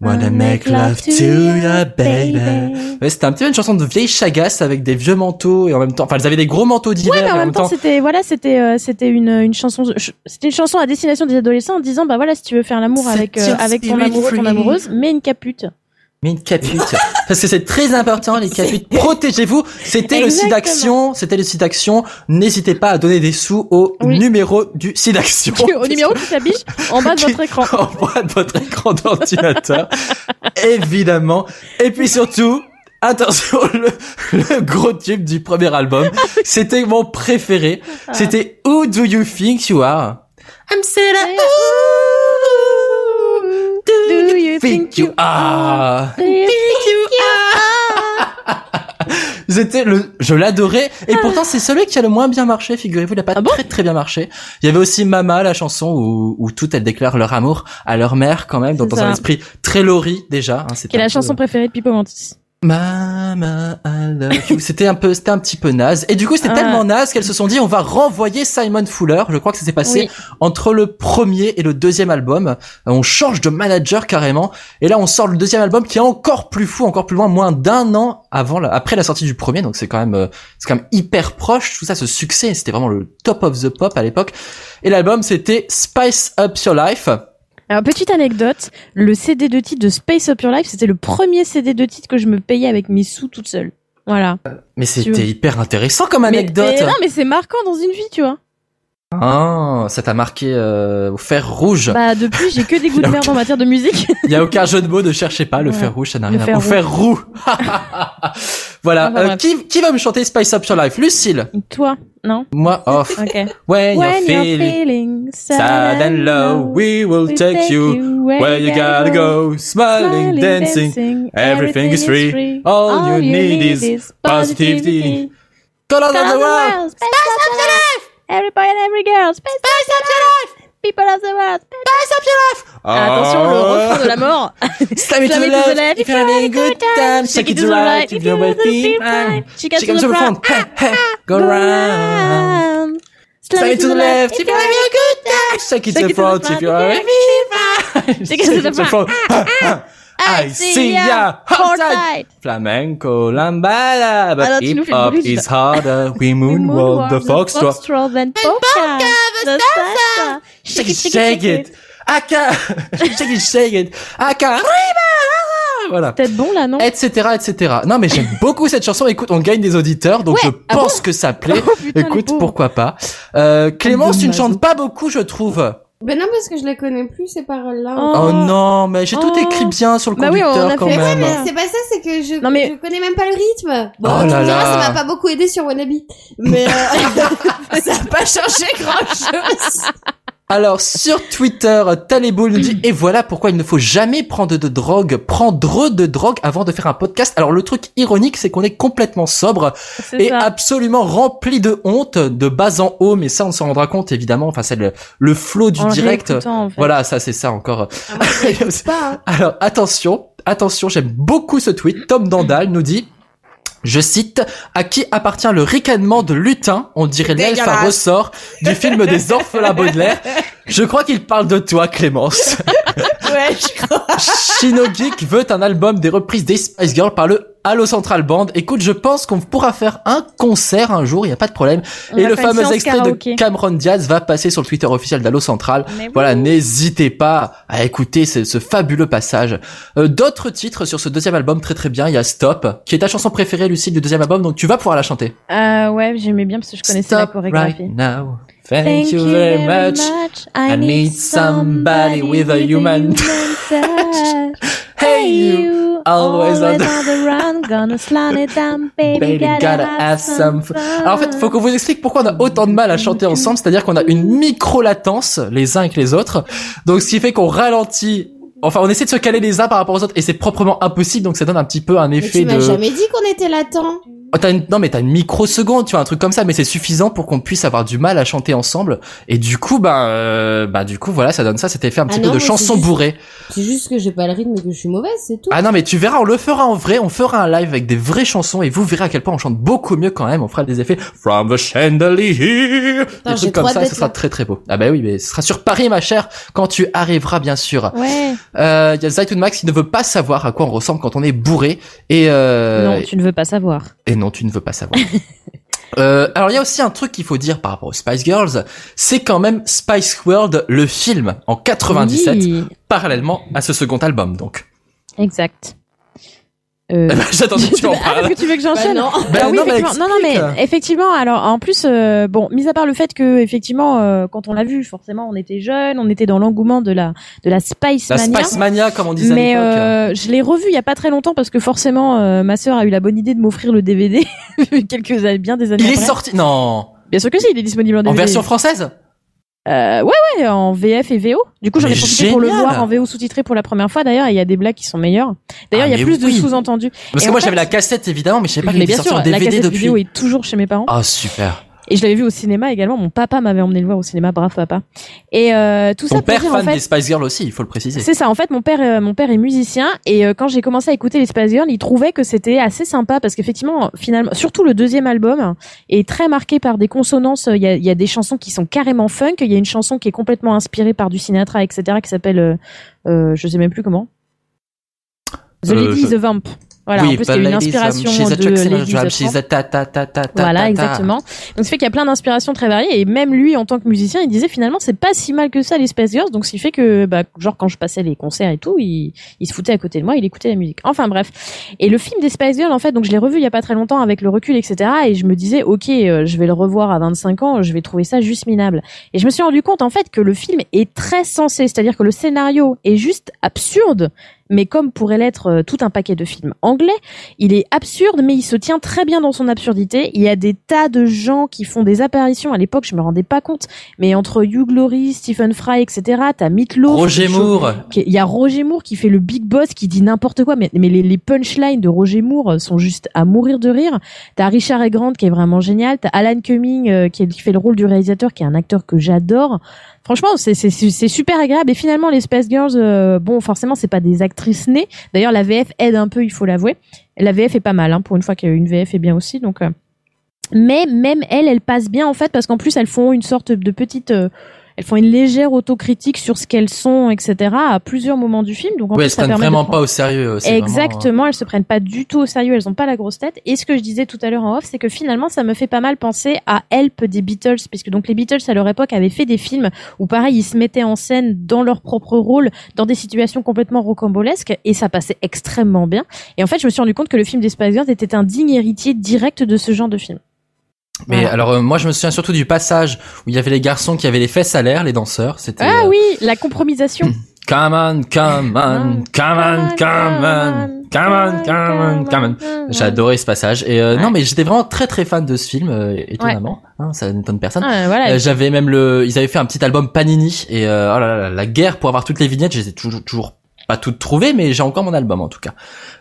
Wanna make love to your baby. Ouais, c'était un petit peu une chanson de vieille chagasse avec des vieux manteaux et en même temps, enfin, elles avaient des gros manteaux d'hiver Ouais, mais et en même temps, c'était voilà, c'était euh, c'était une une chanson, ch- c'était une chanson à destination des adolescents en disant bah voilà, si tu veux faire l'amour avec euh, avec ton amoureux, ton amoureuse, mets une capute. Mais une capute. Parce que c'est très important, les caputes. Protégez-vous. C'était le site d'action. C'était le site d'action. N'hésitez pas à donner des sous au Oui. numéro du site d'action. Au numéro qui s'affiche en bas de votre écran. en bas de votre écran d'ordinateur. Évidemment. Et puis surtout, attention, le, le gros tube du premier album. C'était mon préféré. Ah. C'était Who Do You Think You Are? I'm a Do you think you are? Do you think C'était le, je l'adorais. Et pourtant, c'est celui qui a le moins bien marché, figurez-vous. Il a pas Ah bon? très très bien marché. Il y avait aussi Mama, la chanson où, où toutes elles déclarent leur amour à leur mère quand même, donc dans un esprit très Laurie déjà. Hein, Qui est la chanson préférée de Pipo Mantis. Mama. C'était un peu, c'était un petit peu naze. Et du coup, c'était Ah. tellement naze qu'elles se sont dit, on va renvoyer Simon Fuller. Je crois que ça s'est passé Oui. entre le premier et le deuxième album. Euh, On change de manager carrément. Et là, on sort le deuxième album qui est encore plus fou, encore plus loin, moins d'un an avant, la- après la sortie du premier. Donc c'est quand même, euh, c'est quand même hyper proche. Tout ça, ce succès, c'était vraiment le top of the pop à l'époque. Et l'album, c'était Spice Up Your Life. Alors petite anecdote, le CD de titre de Space Up Your Life, c'était le premier CD de titre que je me payais avec mes sous toute seule. Voilà. Mais c'était hyper intéressant comme Mais- anecdote. mais non, mais c'est marquant dans une vie, tu vois. Ah, ça t'a marqué euh, au fer rouge. Bah depuis, j'ai que des goûts de merde en matière de musique. Il y a aucun jeu de mots, ne cherchez pas. Le Ouais. fer rouge, ça n'a rien à voir. Au fer roux. voilà. Enfin, Euh, qui, qui va me chanter Spice Up Your Life? Lucille. Toi, non? Moi, off. Ok. When, When you're you're feeling feeling sad and low, we will we take you where you gotta go. Smiling, dancing, everything is free. All you need is positivity. Color of the world. Space up your life! Every boy and every girl, space, up your life! People of the world, space up your life! Attention, le refrain de la mort! Slam it to the left if you're having a good time. Shake it to the right if you're waiting. Shake Shake it to the front. Hey, hey, go round. Slam it to the left if you're having a good time. Shake it to the front if you're having a Shake it to the front. I see ya. Hot tight. tight. Flamenco, lambada, but hip hop is harder. We moonwalk the foxtrot. then polka, the salsa. Shake it, shake it. Aka, shake it, shake it. Aka. Voilà. Peut-être bon là, non? Etc, etc. Non, mais j'aime beaucoup cette chanson. Écoute, on gagne des auditeurs, donc Ouais, je ah pense bon que ça plaît. Oh, putain, Écoute, pourquoi pas. Euh, Clémence, tu ne chantes pas beaucoup, je trouve. Ben non, parce que je les connais plus, ces paroles-là. Oh. Oh, non, mais j'ai tout Oh. écrit bien sur le Bah oui, on conducteur a quand fait- Mais ouais, même. mais c'est pas ça, c'est que je, Non, mais- je connais même pas le rythme. Bon, Oh là là. ça m'a pas beaucoup aidé sur Wannabe. Mais euh, ça a pas changé grand chose. Alors, sur Twitter, Talebo nous dit, et voilà pourquoi il ne faut jamais prendre de drogue, prendre de drogue avant de faire un podcast. Alors, le truc ironique, c'est qu'on est complètement sobre et ça. absolument rempli de honte, de bas en haut, mais ça, on s'en rendra compte, évidemment. Enfin, c'est le, le flow du En direct. réécoutant, en fait. Voilà, ça, c'est ça encore. Ah, moi, pas. hein. Alors attention, attention, j'aime beaucoup ce tweet. Tom Dandal nous dit. Je cite, à qui appartient le ricanement de lutin, on dirait l'elfe à ressort du film des orphelins Baudelaire. Je crois qu'il parle de toi, Clémence. Ouais, je crois. Shino Geek veut un album des reprises des Spice Girls par le Halo Central Band. Écoute, je pense qu'on pourra faire un concert un jour, il y a pas de problème. On Et le fameux extrait karaoké. de Cameron Diaz va passer sur le Twitter officiel d'Halo Central. Mais oui. Voilà, n'hésitez pas à écouter ce, ce fabuleux passage. Euh, D'autres titres sur ce deuxième album très très bien. Il y a Stop, qui est ta chanson préférée, Lucille, du deuxième album, donc tu vas pouvoir la chanter. Euh, ouais, j'aimais bien parce que je connaissais la Stop chorégraphie. right now. Thank, you very much. I need somebody with a human touch. Hey you, always on the- run, gonna slow it down, baby, Baby, gotta have some fun. Alors en fait, faut qu'on vous explique pourquoi on a autant de mal à chanter ensemble, c'est-à-dire qu'on a une micro-latence les uns avec les autres, donc ce qui fait qu'on ralentit, enfin on essaie de se caler les uns par rapport aux autres, et c'est proprement impossible, donc ça donne un petit peu un Mais effet tu m'as de... jamais dit qu'on était latent. Oh, t'as une... Non mais t'as une microseconde, tu vois, un truc comme ça, mais c'est suffisant pour qu'on puisse avoir du mal à chanter ensemble. Et du coup, bah, euh, bah du coup, voilà, ça donne ça, cet effet un petit Ah peu non, de chanson c'est juste- bourrée. C'est juste que j'ai pas le rythme et que je suis mauvaise, c'est tout. Ah non mais tu verras, on le fera en vrai, on fera un live avec des vraies chansons et vous verrez à quel point on chante beaucoup mieux quand même. On fera des effets from the chandelier, des j'ai trucs comme ça, hâte ce sera très très beau. Ah bah oui, mais ce sera sur Paris, ma chère, quand tu arriveras bien sûr. Ouais. Euh, y a Zaitun Max qui ne veut pas savoir à quoi on ressemble quand on est bourré et euh, Non, tu ne veux pas savoir. et non, tu ne veux pas savoir. Euh, alors il y a aussi un truc qu'il faut dire par rapport aux Spice Girls, c'est quand même Spice World le film en 97 Oui, parallèlement à ce second album donc. exact. Euh... J'attendais que tu en Ah, parce parles. que tu veux que j'enchaîne Bah non. Ben Ah oui, non, mais effectivement. non, non, mais effectivement. Alors, en plus, euh, bon, mis à part le fait que, effectivement, euh, quand on l'a vu, forcément, on était jeunes, on était dans l'engouement de la de la Spice La Mania. Spice Mania comme on disait mais à l'époque. euh, je l'ai revu il y a pas très longtemps parce que forcément, euh, ma sœur a eu la bonne idée de m'offrir le DVD quelques années, bien des années Il est sorti non Bien sûr que si, il est disponible en en DVD. version française? Euh, ouais, ouais, en VF et VO. Du coup, j'en ai profité pour le voir en VO sous-titré pour la première fois. D'ailleurs, il y a des blagues qui sont meilleures. D'ailleurs, Ah, il y a plus oui. de sous-entendus. Parce Et que moi j'avais la cassette évidemment, mais je savais pas qu'il était bien sorti sûr, en la DVD cassette depuis. vidéo est toujours chez mes parents. Oh super. Et je l'avais vu au cinéma également. Mon papa m'avait emmené le voir au cinéma. Brave papa. Et euh, tout Ton ça pour père dire fan en fait. des Spice Girls aussi, il faut le préciser. C'est ça. En fait, mon père, euh, mon père est musicien et euh, quand j'ai commencé à écouter les Spice Girls, il trouvait que c'était assez sympa parce qu'effectivement, finalement, surtout le deuxième album est très marqué par des consonances. Il y a, il y a des chansons qui sont carrément funk. Il y a une chanson qui est complètement inspirée par du Sinatra, etc., qui s'appelle, euh, je sais même plus comment. The Lady je- is a Vamp. Voilà, oui, en plus, il y a une um, inspiration de Voilà, exactement. Donc, ça fait qu'il y a plein d'inspirations très variées. Et même lui, en tant que musicien, il disait finalement, c'est pas si mal que ça, les Space Girls. Donc, ce qui fait que, bah, genre, quand je passais les concerts et tout, il, il se foutait à côté de moi, il écoutait la musique. Enfin, bref. Et le film des Spice Girls, en fait, donc, je l'ai revu il y a pas très longtemps avec le recul, etc. Et je me disais, OK, euh, je vais le revoir à 25 ans, je vais trouver ça juste minable. Et je me suis rendu compte, en fait, que le film est très sensé. C'est-à-dire que le scénario est juste absurde. Mais comme pourrait l'être euh, tout un paquet de films anglais, il est absurde, mais il se tient très bien dans son absurdité. Il y a des tas de gens qui font des apparitions. À l'époque, je me rendais pas compte, mais entre Hugh Glory, Stephen Fry, etc., t'as Meatloaf. Roger Moore. Il y a Roger Moore qui fait le big boss, qui dit n'importe quoi, mais, mais les, les punchlines de Roger Moore sont juste à mourir de rire. T'as Richard E. Grant qui est vraiment génial. T'as Alan Cumming euh, qui fait le rôle du réalisateur, qui est un acteur que j'adore. Franchement, c'est super agréable. Et finalement, les Space Girls, euh, bon, forcément, c'est pas des actrices nées. D'ailleurs, la VF aide un peu, il faut l'avouer. La VF est pas mal, hein, pour une fois qu'une VF est bien aussi. Donc, euh, mais même elles, elles passent bien en fait parce qu'en plus elles font une sorte de petite, euh, elles font une légère autocritique sur ce qu'elles sont, etc. à plusieurs moments du film. Donc en plus, elles se prennent vraiment prendre- pas au sérieux. euh, c'est Exactement, elles se prennent pas du tout au sérieux, elles ont pas la grosse tête. Et ce que je disais tout à l'heure en off, c'est que finalement, ça me fait pas mal penser à Help des Beatles, puisque donc les Beatles à leur époque avaient fait des films où pareil, ils se mettaient en scène dans leur propre rôle, dans des situations complètement rocambolesques, et ça passait extrêmement bien. Et en fait, je me suis rendu compte que le film des Spice Girls était un digne héritier direct de ce genre de film. Mais Voilà. alors euh, moi je me souviens surtout du passage où il y avait les garçons qui avaient les fesses à l'air, les danseurs. C'était Ah euh, oui, la compromisation. Come on, come on, come on, come on, come on, come on, come on. J'ai adoré ce passage et euh, Ouais. non mais j'étais vraiment très très fan de ce film euh, étonnamment, hein, ça n'étonne personne. Ah, voilà. Euh, J'avais même le, ils avaient fait un petit album Panini et euh, oh là là, la guerre pour avoir toutes les vignettes, ai toujours toujours pas toutes trouvées, mais j'ai encore mon album en tout cas.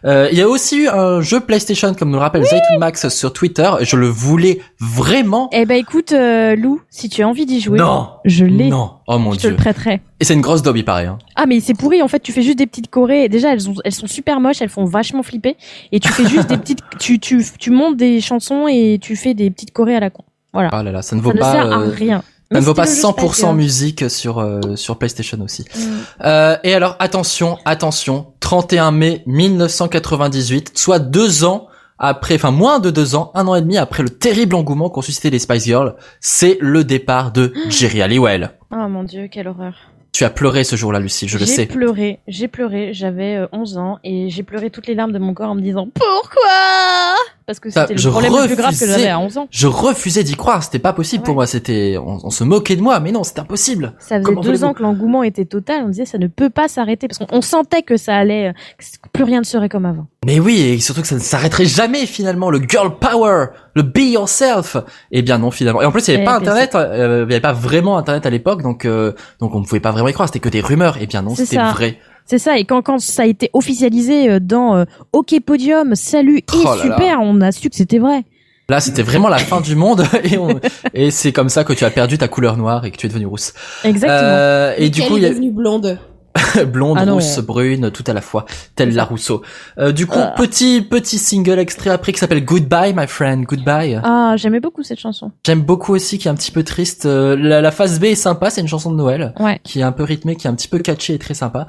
Euh, il y a aussi eu un jeu PlayStation comme nous le rappelle Zaytoun Max sur Twitter. Je le voulais vraiment. Eh ben écoute, euh, Lou, si tu as envie d'y jouer, Non, je l'ai. non, oh mon Je te dieu. le prêterai. Et c'est une grosse daube il paraît. Hein. Ah mais c'est pourri en fait tu fais juste des petites chorés et déjà elles ont elles sont super moches elles font vachement flipper et tu fais juste des petites tu tu tu montes des chansons et tu fais des petites chorés à la con voilà Oh là là, ça ne vaut ça ne pas. à euh, rien Ça ne vaut pas c'était le jeu 100% Spice musique sur euh, sur PlayStation aussi. Girls. Euh, et alors attention, attention, 31 mai 1998, soit deux ans après, enfin moins de deux ans, un an et demi après le terrible engouement qu'ont suscité les Spice Girls, c'est le départ de Jerry Halliwell. oh mon dieu quelle horreur Tu as pleuré ce jour-là, Lucille, je le j'ai sais. pleuré j'ai pleuré j'avais euh, 11 ans et j'ai pleuré toutes les larmes de mon corps en me disant pourquoi? Parce que Ça, c'était le problème le plus grave que j'avais à 11 ans Je refusais d'y croire, c'était pas possible pour moi, c'était, on, on se moquait de moi, mais non, c'était impossible. ça faisait Comment deux ans que l'engouement était total on disait ça ne peut pas s'arrêter parce qu'on on sentait que ça allait euh, que plus rien ne serait comme avant Mais oui, et surtout que ça ne s'arrêterait jamais finalement, le girl power, le be yourself. Eh bien non finalement. Et en plus, il n'y avait Eh pas internet, euh, il n'y avait pas vraiment internet à l'époque, donc euh, donc on ne pouvait pas vraiment y croire, c'était que des rumeurs. Eh bien non, c'était vrai. C'est ça, et quand, quand ça a été officialisé euh, dans euh, OK Podium, salut et Oh là super, on a su que c'était vrai. Là, c'était vraiment la fin du monde et, on- et c'est comme ça que tu as perdu ta couleur noire et que tu es devenue rousse. Exactement. Euh, et du coup, il y est devenue blonde. blonde, Ah non. rousse, brune, tout à la fois, telle la Rousseau. Euh, du coup, Ah. petit petit single extrait après qui s'appelle Goodbye, my friend, Goodbye. Ah, j'aimais beaucoup cette chanson. J'aime beaucoup aussi, qui est un petit peu triste. Euh, la, la phase B est sympa, c'est une chanson de Noël Ouais. qui est un peu rythmée, qui est un petit peu catchy et très sympa.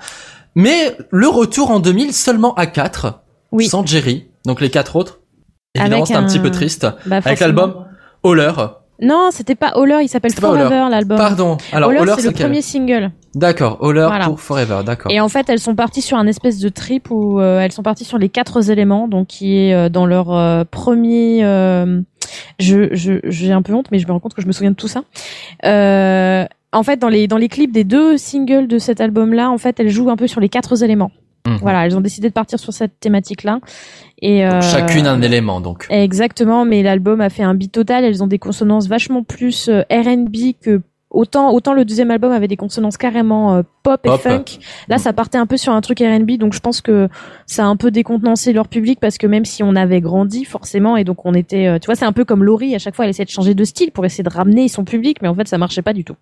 Mais le retour en 2000 seulement à 4, Oui. sans Jerry. Donc les quatre autres, évidemment, c'est un... un- petit peu triste. Bah, Avec l'album Holler. Non, c'était pas Holler, il s'appelle C'était. Forever l'album. Pardon. Alors Holler, c'est le premier single. D'accord, Holler Voilà. pour Forever, d'accord. Et en fait, elles sont parties sur un espèce de trip où euh, elles sont parties sur les quatre éléments, donc qui est euh, dans leur euh, premier. euh, je je j'ai un peu honte, mais je me rends compte que je me souviens de tout ça. En fait, dans les dans les clips des deux singles de cet album-là, en fait, elles jouent un peu sur les quatre éléments. Mhm. Voilà, elles ont décidé de partir sur cette thématique-là. Et euh, Chacune un élément, donc. Exactement, mais l'album a fait un beat total. Elles ont des consonances vachement plus euh, R&B que autant autant le deuxième album avait des consonances carrément euh, pop, Pop. et funk. Là, ça partait un peu sur un truc R&B, donc je pense que ça a un peu décontenancé leur public parce que même si on avait grandi forcément et donc on était, euh, tu vois, c'est un peu comme Laurie. À chaque fois, elle essayait de changer de style pour essayer de ramener son public, mais en fait, ça marchait pas du tout.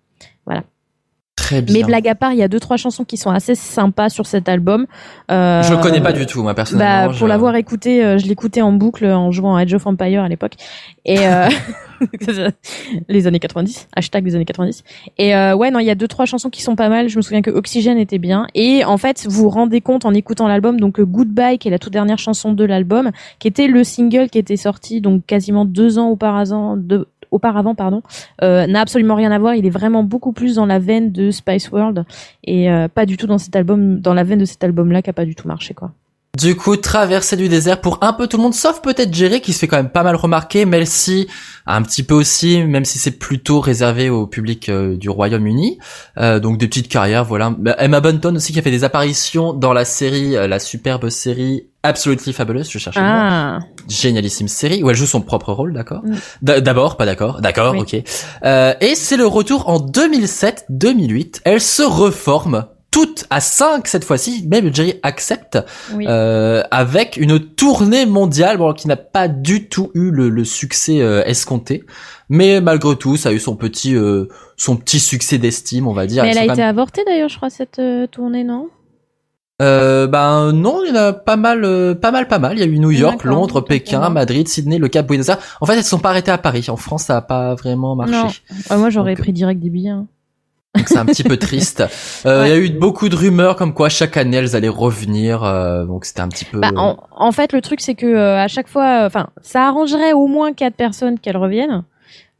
Très bien. Mais blague à part, il y a deux trois chansons qui sont assez sympas sur cet album. Euh, Je le connais pas du tout, moi, personnellement. bah, je- pour l'avoir écouté, euh, je l'écoutais en boucle en jouant à Edge of Empire à l'époque. Et euh, les années 90, hashtag les années 90. Et euh, ouais, non, il y a deux trois chansons qui sont pas mal. Je me souviens que Oxygène était bien. Et en fait, vous vous rendez compte en écoutant l'album, donc euh, Goodbye, qui est la toute dernière chanson de l'album, qui était le single qui était sorti donc quasiment deux ans auparavant, de, auparavant pardon, euh, n'a absolument rien à voir. Il est vraiment beaucoup plus dans la veine de Spice World et euh, pas du tout dans cet album, dans la veine de cet album-là, qui a pas du tout marché quoi. Du coup, traversée du désert pour un peu tout le monde, sauf peut-être Jerry qui se fait quand même pas mal remarquer, Melcy un petit peu aussi, même si c'est plutôt réservé au public euh, du Royaume-Uni. Euh, donc des petites carrières, voilà. Bah, Emma Bunton aussi qui a fait des apparitions dans la série, la superbe série Absolutely Fabulous, je nom. Ah, génialissime série où elle joue son propre rôle, d'accord Mm. D'abord, pas d'accord, d'accord, Oui. ok. Euh, et c'est le retour en 2007-2008. Elle se reforme toute à 5 cette fois-ci, même Jerry accepte, oui. euh, avec une tournée mondiale bon, qui n'a pas du tout eu le, le succès euh, escompté. Mais malgré tout, ça a eu son petit, euh, son petit succès d'estime, on va dire. Mais elle a été même- avortée d'ailleurs, je crois, cette euh, tournée, non? Euh, ben non, il y en a pas mal, euh, pas mal, pas mal. Il y a eu New York, Londres, Pékin. Madrid, Sydney, le Cap, Buenos Aires. En fait, elles se sont pas arrêtées à Paris. En France, ça a pas vraiment marché. Non. Ouais, Moi, j'aurais pris direct des billets. hein. C'est un petit peu triste. Euh, Il y a eu beaucoup de rumeurs comme quoi chaque année elles allaient revenir. euh, donc c'était un petit peu. Bah, en, en fait, le truc, c'est que euh, à chaque fois, enfin, ça arrangerait au moins quatre personnes qu'elles reviennent.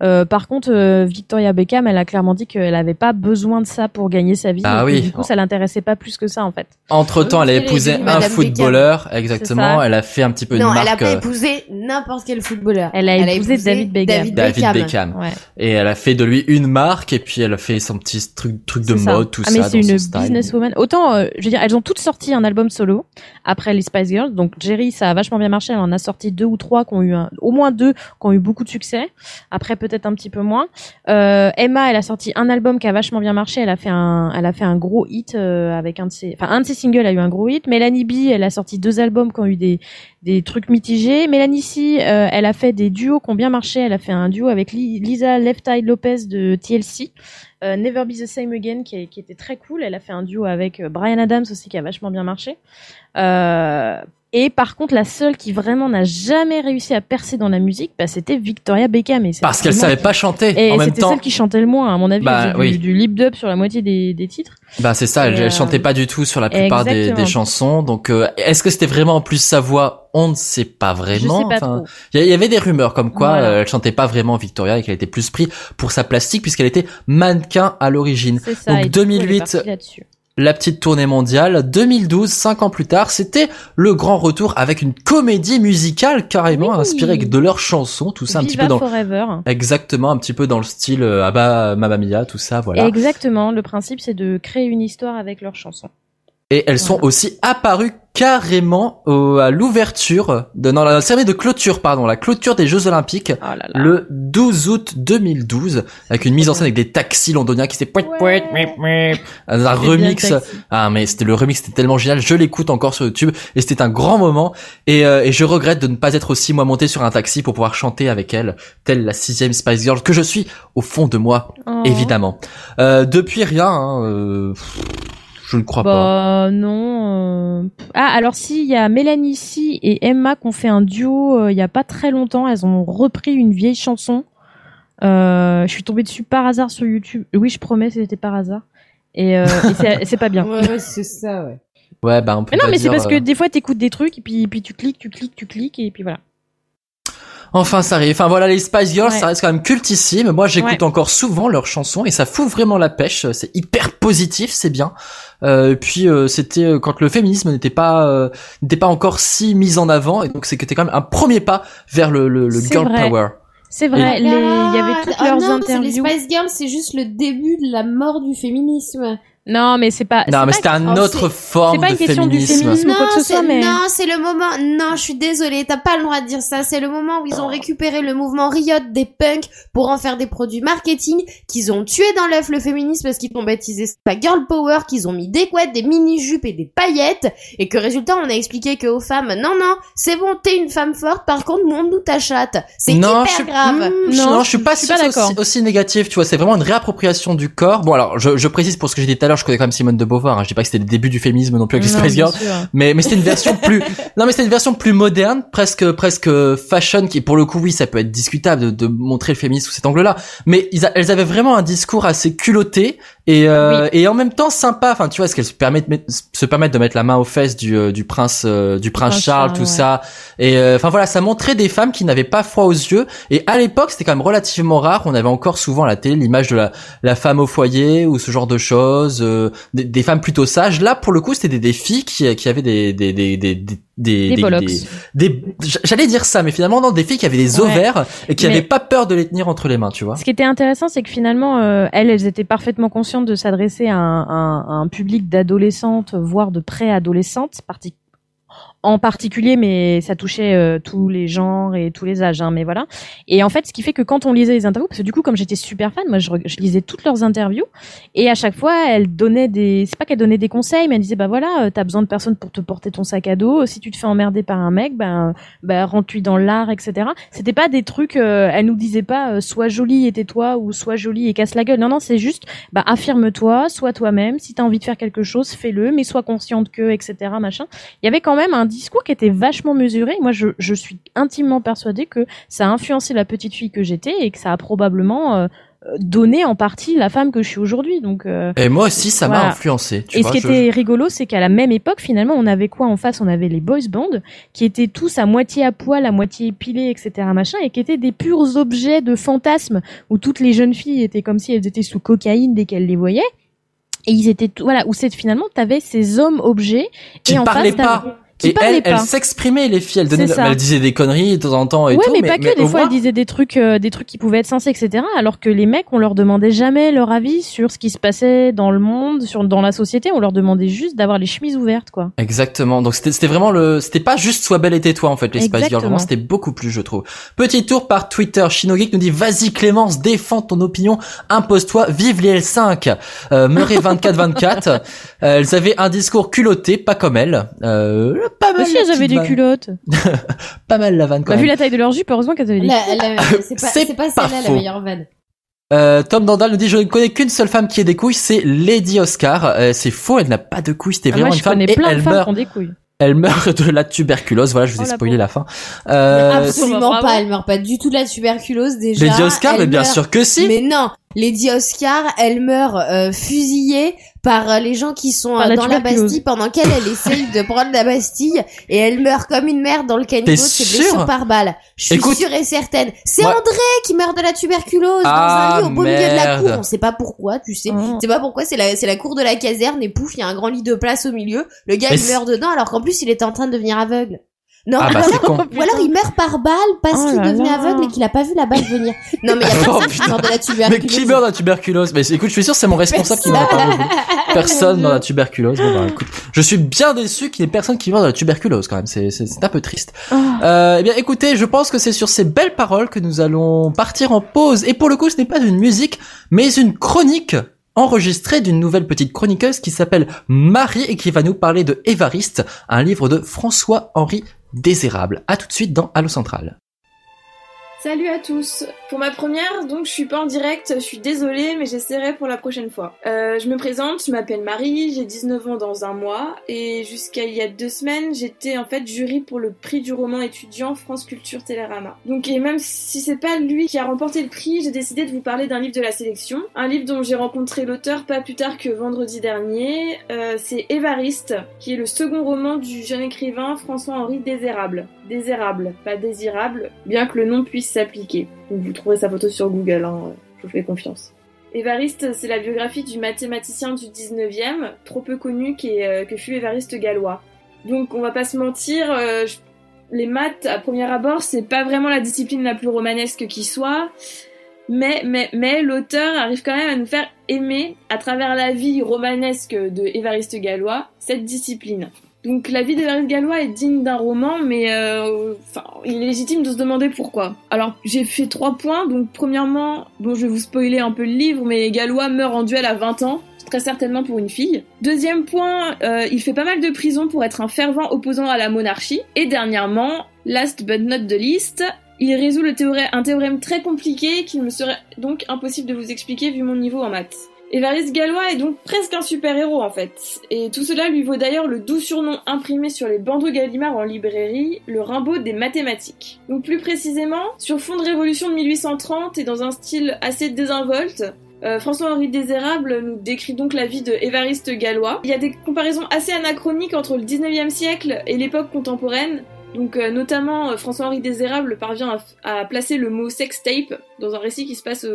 Euh, par contre, euh, Victoria Beckham, elle a clairement dit qu'elle avait pas besoin de ça pour gagner sa vie. Ah oui. Du coup, ça l'intéressait pas plus que ça, en fait. Entre temps, elle a épousé un footballeur, exactement. Elle a fait un petit peu Non, de elle a marque. pas euh, épousé n'importe quel footballeur. Elle a épousé David Beckham. David David Beckham. Ouais. Et elle a fait de lui une marque et puis elle a fait son petit truc, truc de ça. mode, tout ah, ça. mais c'est une businesswoman. Autant, euh, je veux dire, elles ont toutes sorti un album solo après les Spice Girls. Donc Jerry, ça a vachement bien marché. Elle en a sorti deux ou trois qui ont eu un- au moins deux qui ont eu beaucoup de succès. Après, peut-être un petit peu moins. Euh, Emma, elle a sorti un album qui a vachement bien marché. Elle a fait un, elle a fait un gros hit euh, avec un de ses, enfin un de ses singles a eu un gros hit. Mélanie B, elle a sorti deux albums qui ont eu des des trucs mitigés. Mélanie C, euh, elle a fait des duos qui ont bien marché. Elle a fait un duo avec Li- Lisa Left Eye Lopez de TLC. Never Be the Same Again qui, était très cool. Elle a fait un duo avec Brian Adams aussi qui a vachement bien marché. Et par contre, la seule qui vraiment n'a jamais réussi à percer dans la musique, bah, c'était Victoria Beckham. Et Parce qu'elle savait pas chanter. Et c'était celle qui chantait le moins, à mon avis. Bah, oui. du, du lip dub sur la moitié des, des titres. bah c'est ça. Elle, Et, elle euh, chantait pas du tout sur la plupart des, des chansons. Donc, euh, est-ce que c'était vraiment en plus sa voix? On ne sait pas vraiment. Enfin. Il y, avait des rumeurs comme quoi Voilà. euh, elle chantait pas vraiment Victoria et qu'elle était plus pris pour sa plastique puisqu'elle était mannequin à l'origine. Donc, et du coup, elle est 2008, partie là-dessus. La petite tournée mondiale. 2012, cinq ans plus tard, c'était le grand retour avec une comédie musicale carrément Oui. inspirée de leurs chansons, tout ça un petit peu dans Forever. exactement un petit peu dans le style euh, bah Mamma Mia, tout ça, voilà. Exactement. Le principe, c'est de créer une histoire avec leurs chansons. Et elles sont aussi apparues carrément au- à l'ouverture de non, la cérémonie de clôture pardon, la clôture des Jeux Olympiques Oh là là. le 12 août 2012 avec une mise en scène avec des taxis londoniens qui s'étaient mip, mip. un remix. ah mais c'était le remix c'était tellement génial. Je l'écoute encore sur YouTube et c'était un grand moment. Et, euh, et je regrette de ne pas être aussi moi monté sur un taxi pour pouvoir chanter avec elle telle la sixième Spice Girl que je suis au fond de moi Oh. évidemment. Euh, depuis rien hein, euh, je ne crois pas Bah non. euh, Ah alors si, il y a Mélanie C et Emma qui ont fait un duo euh, il y a pas très longtemps. Elles ont repris une vieille chanson. Euh, je suis tombée dessus par hasard sur YouTube. Oui, je promets, c'était par hasard. Et, euh, et c'est- pas bien. Ouais, ouais, c'est ça, ouais. ouais bah on peut Mais non, pas mais c'est parce que euh, des fois t'écoutes des trucs et puis, puis tu cliques, tu cliques, tu cliques et puis voilà. Enfin, ça arrive. Enfin voilà, les Spice Girls, Ouais. ça reste quand même cultissime. Moi, j'écoute Ouais. encore souvent leurs chansons et ça fout vraiment la pêche. C'est hyper positif, c'est bien. Euh, et puis euh, c'était euh, quand le féminisme n'était pas euh, n'était pas encore si mis en avant et donc c'est que c'était quand même un premier pas vers le le, le girl vrai. power. C'est vrai, les- il y avait toutes Ah, leurs non, interviews. Les Spice Girls, c'est juste le début de la mort du féminisme. Non, mais c'est pas. Non, c'est mais une oh, autre c'est- forme c'est pas de une question du féminisme. féminisme. ou quoi que ce c'est- soit, mais- non, c'est le moment. Non, je suis désolée, t'as pas le droit de dire ça. C'est le moment où ils ont récupéré le mouvement Riot des punks pour en faire des produits marketing, qu'ils ont tué dans l'œuf le féminisme parce qu'ils ont baptisé ça girl power, qu'ils ont mis des couettes, des mini jupes et des paillettes, et que résultat on a expliqué que aux femmes, non non, c'est bon, t'es une femme forte. Par contre, montre-nous ta chatte. C'est non, hyper je suis, grave. Hmm, je- Non, non, je suis pas je suis pas c'est aussi, négatif, tu vois, c'est vraiment une réappropriation du corps. Bon alors, je, je précise pour ce que j'ai dit l'heure, je connais quand même Simone de Beauvoir, hein, je dis pas que c'était le début du féminisme non plus avec les Non, Spice Girls, mais mais c'était une version plus non mais c'était une version plus moderne presque presque fashion qui pour le coup oui ça peut être discutable de, de montrer le féminisme sous cet angle là mais ils a- elles avaient vraiment un discours assez culotté et euh, et en même temps sympa. Enfin tu vois est-ce qu'elles se permettent de mettre- se permettent de mettre la main aux fesses du euh, du prince euh, du prince Prince Charles Charles, tout ouais. ça. Et euh, enfin voilà ça montrait des femmes qui n'avaient pas froid aux yeux. Et à l'époque c'était quand même relativement rare. On avait encore souvent à la télé l'image de la la femme au foyer ou ce genre de choses euh, des, des femmes plutôt sages. Là pour le coup c'était des, des filles qui qui avaient des des des des des des, Des j'allais dire ça mais finalement non des filles qui avaient des Ouais. ovaires et qui Mais- avaient pas peur de les tenir entre les mains tu vois. Ce qui était intéressant, c'est que finalement, euh, elles, elles étaient parfaitement conscientes de s'adresser à à un public d'adolescentes, voire de préadolescentes, en particulier, mais ça touchait euh, tous les genres et tous les âges, hein, mais voilà. Et en fait, ce qui fait que quand on lisait les interviews, parce que du coup, comme j'étais super fan, moi, je, lisais toutes leurs interviews, et à chaque fois, elles donnaient des, c'est pas qu'elles donnaient des conseils, mais elles disaient, bah voilà, euh, t'as besoin de personnes pour te porter ton sac à dos. Si tu te fais emmerder par un mec, ben, bah, rentre-lui dans l'art, etc. C'était pas des trucs, euh, elle nous disait pas, euh, sois jolie et tais-toi, ou sois jolie et casse la gueule. Non, non, c'est juste, bah, affirme-toi, sois toi-même. Si t'as envie de faire quelque chose, fais-le, mais sois consciente que, etc., machin. Il y avait quand même un discours qui était vachement mesuré. Moi, je, je suis intimement persuadée que ça a influencé la petite fille que j'étais et que ça a probablement euh, euh, donné en partie la femme que je suis aujourd'hui. Donc, euh, et moi aussi ça m'a influencé tu et vois, ce qui je- était rigolo, c'est qu'à la même époque, finalement, on avait quoi en face? On avait les boys bands, qui étaient tous à moitié à poil, à moitié épilés, etc., machin, et qui étaient des purs objets de fantasme, où toutes les jeunes filles étaient comme si elles étaient sous cocaïne dès qu'elles les voyaient. Et ils étaient, tout- voilà, où c'est finalement, t'avais ces hommes objets, qui et en parlaient face, pas qui et elle, pas. elle s'exprimait les filles, elle donnait, elle disait des conneries de temps en temps et ouais, tout, mais, pas que. Des fois, elles disaient des trucs, euh, des trucs qui pouvaient être sensés, etc. Alors que les mecs, on leur demandait jamais leur avis sur ce qui se passait dans le monde, sur dans la société. On leur demandait juste d'avoir les chemises ouvertes, quoi. Exactement. Donc c'était vraiment le c'était pas juste sois belle et tais-toi en fait les Spice Girls vraiment c'était beaucoup plus je trouve. Petit tour par Twitter Shinogeek nous dit vas-y Clémence défends ton opinion impose-toi vive les L5 euh, Murray 24 24 euh, elles avaient un discours culotté pas comme elle euh, pas mal Aussi, elles avaient des vanne. culottes. pas mal la vanne quand Bah, même. vu la taille de leur jupe, heureusement qu'elles avaient des La- culottes. c'est pas, celle-là la faux. meilleure vanne. Euh, Tom Dandal nous dit je ne connais qu'une seule femme qui ait des couilles c'est Lady Oscar Euh, c'est faux elle n'a pas de couilles c'était Ah, vraiment Moi, une je femme connais et plein de elle femmes meurt qui ont des couilles. elle meurt de la tuberculose voilà je vous ai Oh, la spoilé la fin euh, Absolument pas, elle meurt pas du tout de la tuberculose déjà. Lady Oscar Elle mais bien meurt- sûr que si Mais non, Lady Oscar, elle meurt euh, fusillée par euh, les gens qui sont euh, la dans la. Bastille pendant qu'elle elle essaye de prendre la Bastille et elle meurt comme une merde dans le caniveau de ses sûr blessures par balle. Je suis Écoute- sûre et certaine. C'est Moi- André qui meurt de la tuberculose Ah, dans un lit au beau milieu de la cour. On sait pas pourquoi, tu sais. Oh. C'est pas pourquoi, c'est la, c'est la cour de la caserne et pouf, il y a un grand lit de place au milieu. Le gars Mais il meurt dedans alors qu'en plus il était en train de devenir aveugle. Non, Ah bah alors, con. ou alors il meurt par balle parce Oh qu'il là. aveugle et qu'il a pas vu la balle venir. Non, mais il y a Oh, personne qui putain. meurt de la Mais tuberculose. qui meurt de la tuberculose Mais écoute, je suis sûr que c'est mon responsable qui m'en parle. Personne dans la tuberculose. Bon, bah, écoute, je suis bien déçu qu'il y ait personne qui meurt de la tuberculose quand même. C'est un peu triste. Ah. Euh, eh bien, écoutez, je pense que c'est sur ces belles paroles que nous allons partir en pause. Et pour le coup, ce n'est pas une musique, mais une chronique enregistrée d'une nouvelle petite chroniqueuse qui s'appelle Marie et qui va nous parler de Évariste, un livre de François-Henri Désérable. À tout de suite dans Allo Central. Salut à tous. Pour ma première, donc je suis pas en direct, je suis désolée, mais j'essaierai pour la prochaine fois. Euh, je me présente, je m'appelle Marie, j'ai 19 ans dans un mois, et jusqu'à il y a deux semaines, j'étais en fait jury pour le prix du roman étudiant France Culture Télérama. Donc et même si c'est pas lui qui a remporté le prix, j'ai décidé de vous parler d'un livre de la sélection, un livre dont j'ai rencontré l'auteur pas plus tard que vendredi dernier. Euh, c'est Évariste, qui est le second roman du jeune écrivain François-Henri Désérable. Désérable, pas désirable, bien que le nom puisse s'appliquer. Vous trouverez sa photo sur Google, hein, je vous fais confiance. Évariste, c'est la biographie du mathématicien du 19e, trop peu connu qu'est, euh, que fut Évariste Gallois. Donc on va pas se mentir, euh, les maths à premier abord, c'est pas vraiment la discipline la plus romanesque qui soit, mais, mais, mais l'auteur arrive quand même à nous faire aimer, à travers la vie romanesque de Évariste Gallois, cette discipline. Donc la vie d'Évariste Gallois est digne d'un roman, mais euh, il est légitime de se demander pourquoi. Alors j'ai fait trois points, donc premièrement, bon je vais vous spoiler un peu le livre, mais Gallois meurt en duel à 20 ans, très certainement pour une fille. Deuxième point, euh, il fait pas mal de prison pour être un fervent opposant à la monarchie. Et dernièrement, last but not the least, il résout un théorème très compliqué qu'il me serait donc impossible de vous expliquer vu mon niveau en maths. Évariste Gallois est donc presque un super-héros en fait, et tout cela lui vaut d'ailleurs le doux surnom imprimé sur les bandeaux Gallimard en librairie, le Rimbaud des mathématiques. Donc plus précisément, sur fond de révolution de 1830 et dans un style assez désinvolte, euh, François-Henri Désérable nous décrit donc la vie de Évariste Gallois. Il y a des comparaisons assez anachroniques entre le 19e siècle et l'époque contemporaine, donc euh, notamment euh, François-Henri Désérable parvient à, placer le mot sextape dans un récit qui se passe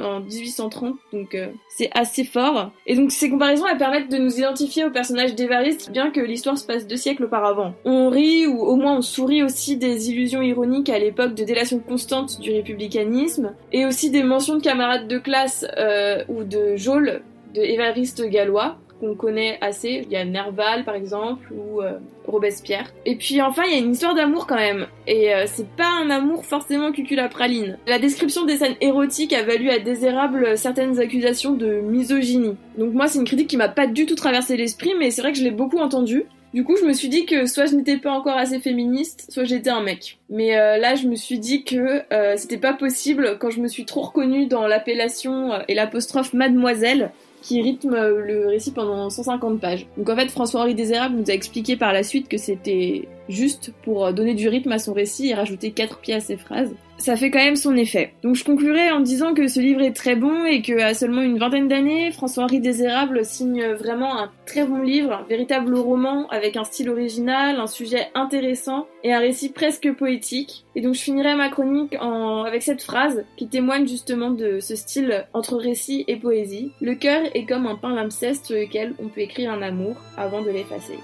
en 1830, donc euh, c'est assez fort. Et donc ces comparaisons elles permettent de nous identifier au personnage d'Évariste, bien que l'histoire se passe deux siècles auparavant. On rit ou au moins on sourit aussi des illusions ironiques à l'époque de délation constante du républicanisme, et aussi des mentions de camarades de classe euh, ou de geôle de Évariste Gallois connaît assez. Il y a Nerval par exemple ou euh, Robespierre. Et puis enfin il y a une histoire d'amour quand même. Et euh, c'est pas un amour forcément cuculapraline. La description des scènes érotiques a valu à Désérable certaines accusations de misogynie. Donc moi c'est une critique qui m'a pas du tout traversé l'esprit mais c'est vrai que je l'ai beaucoup entendue. Du coup, je me suis dit que soit je n'étais pas encore assez féministe, soit j'étais un mec. Mais euh, là, je me suis dit que c'était pas possible quand je me suis trop reconnue dans l'appellation et l'apostrophe mademoiselle qui rythme le récit pendant 150 pages. Donc en fait, François-Henri Désérable nous a expliqué par la suite que c'était juste pour euh, donner du rythme à son récit et rajouter quatre pieds à ses phrases. Ça fait quand même son effet. Donc je conclurai en disant que ce livre est très bon et que à seulement une vingtaine d'années, François-Henri Désérable signe vraiment un très bon livre, un véritable roman avec un style original, un sujet intéressant et un récit presque poétique. Et donc je finirai ma chronique en... avec cette phrase qui témoigne justement de ce style entre récit et poésie. Le cœur est comme un palimpseste sur lequel on peut écrire un amour avant de l'effacer.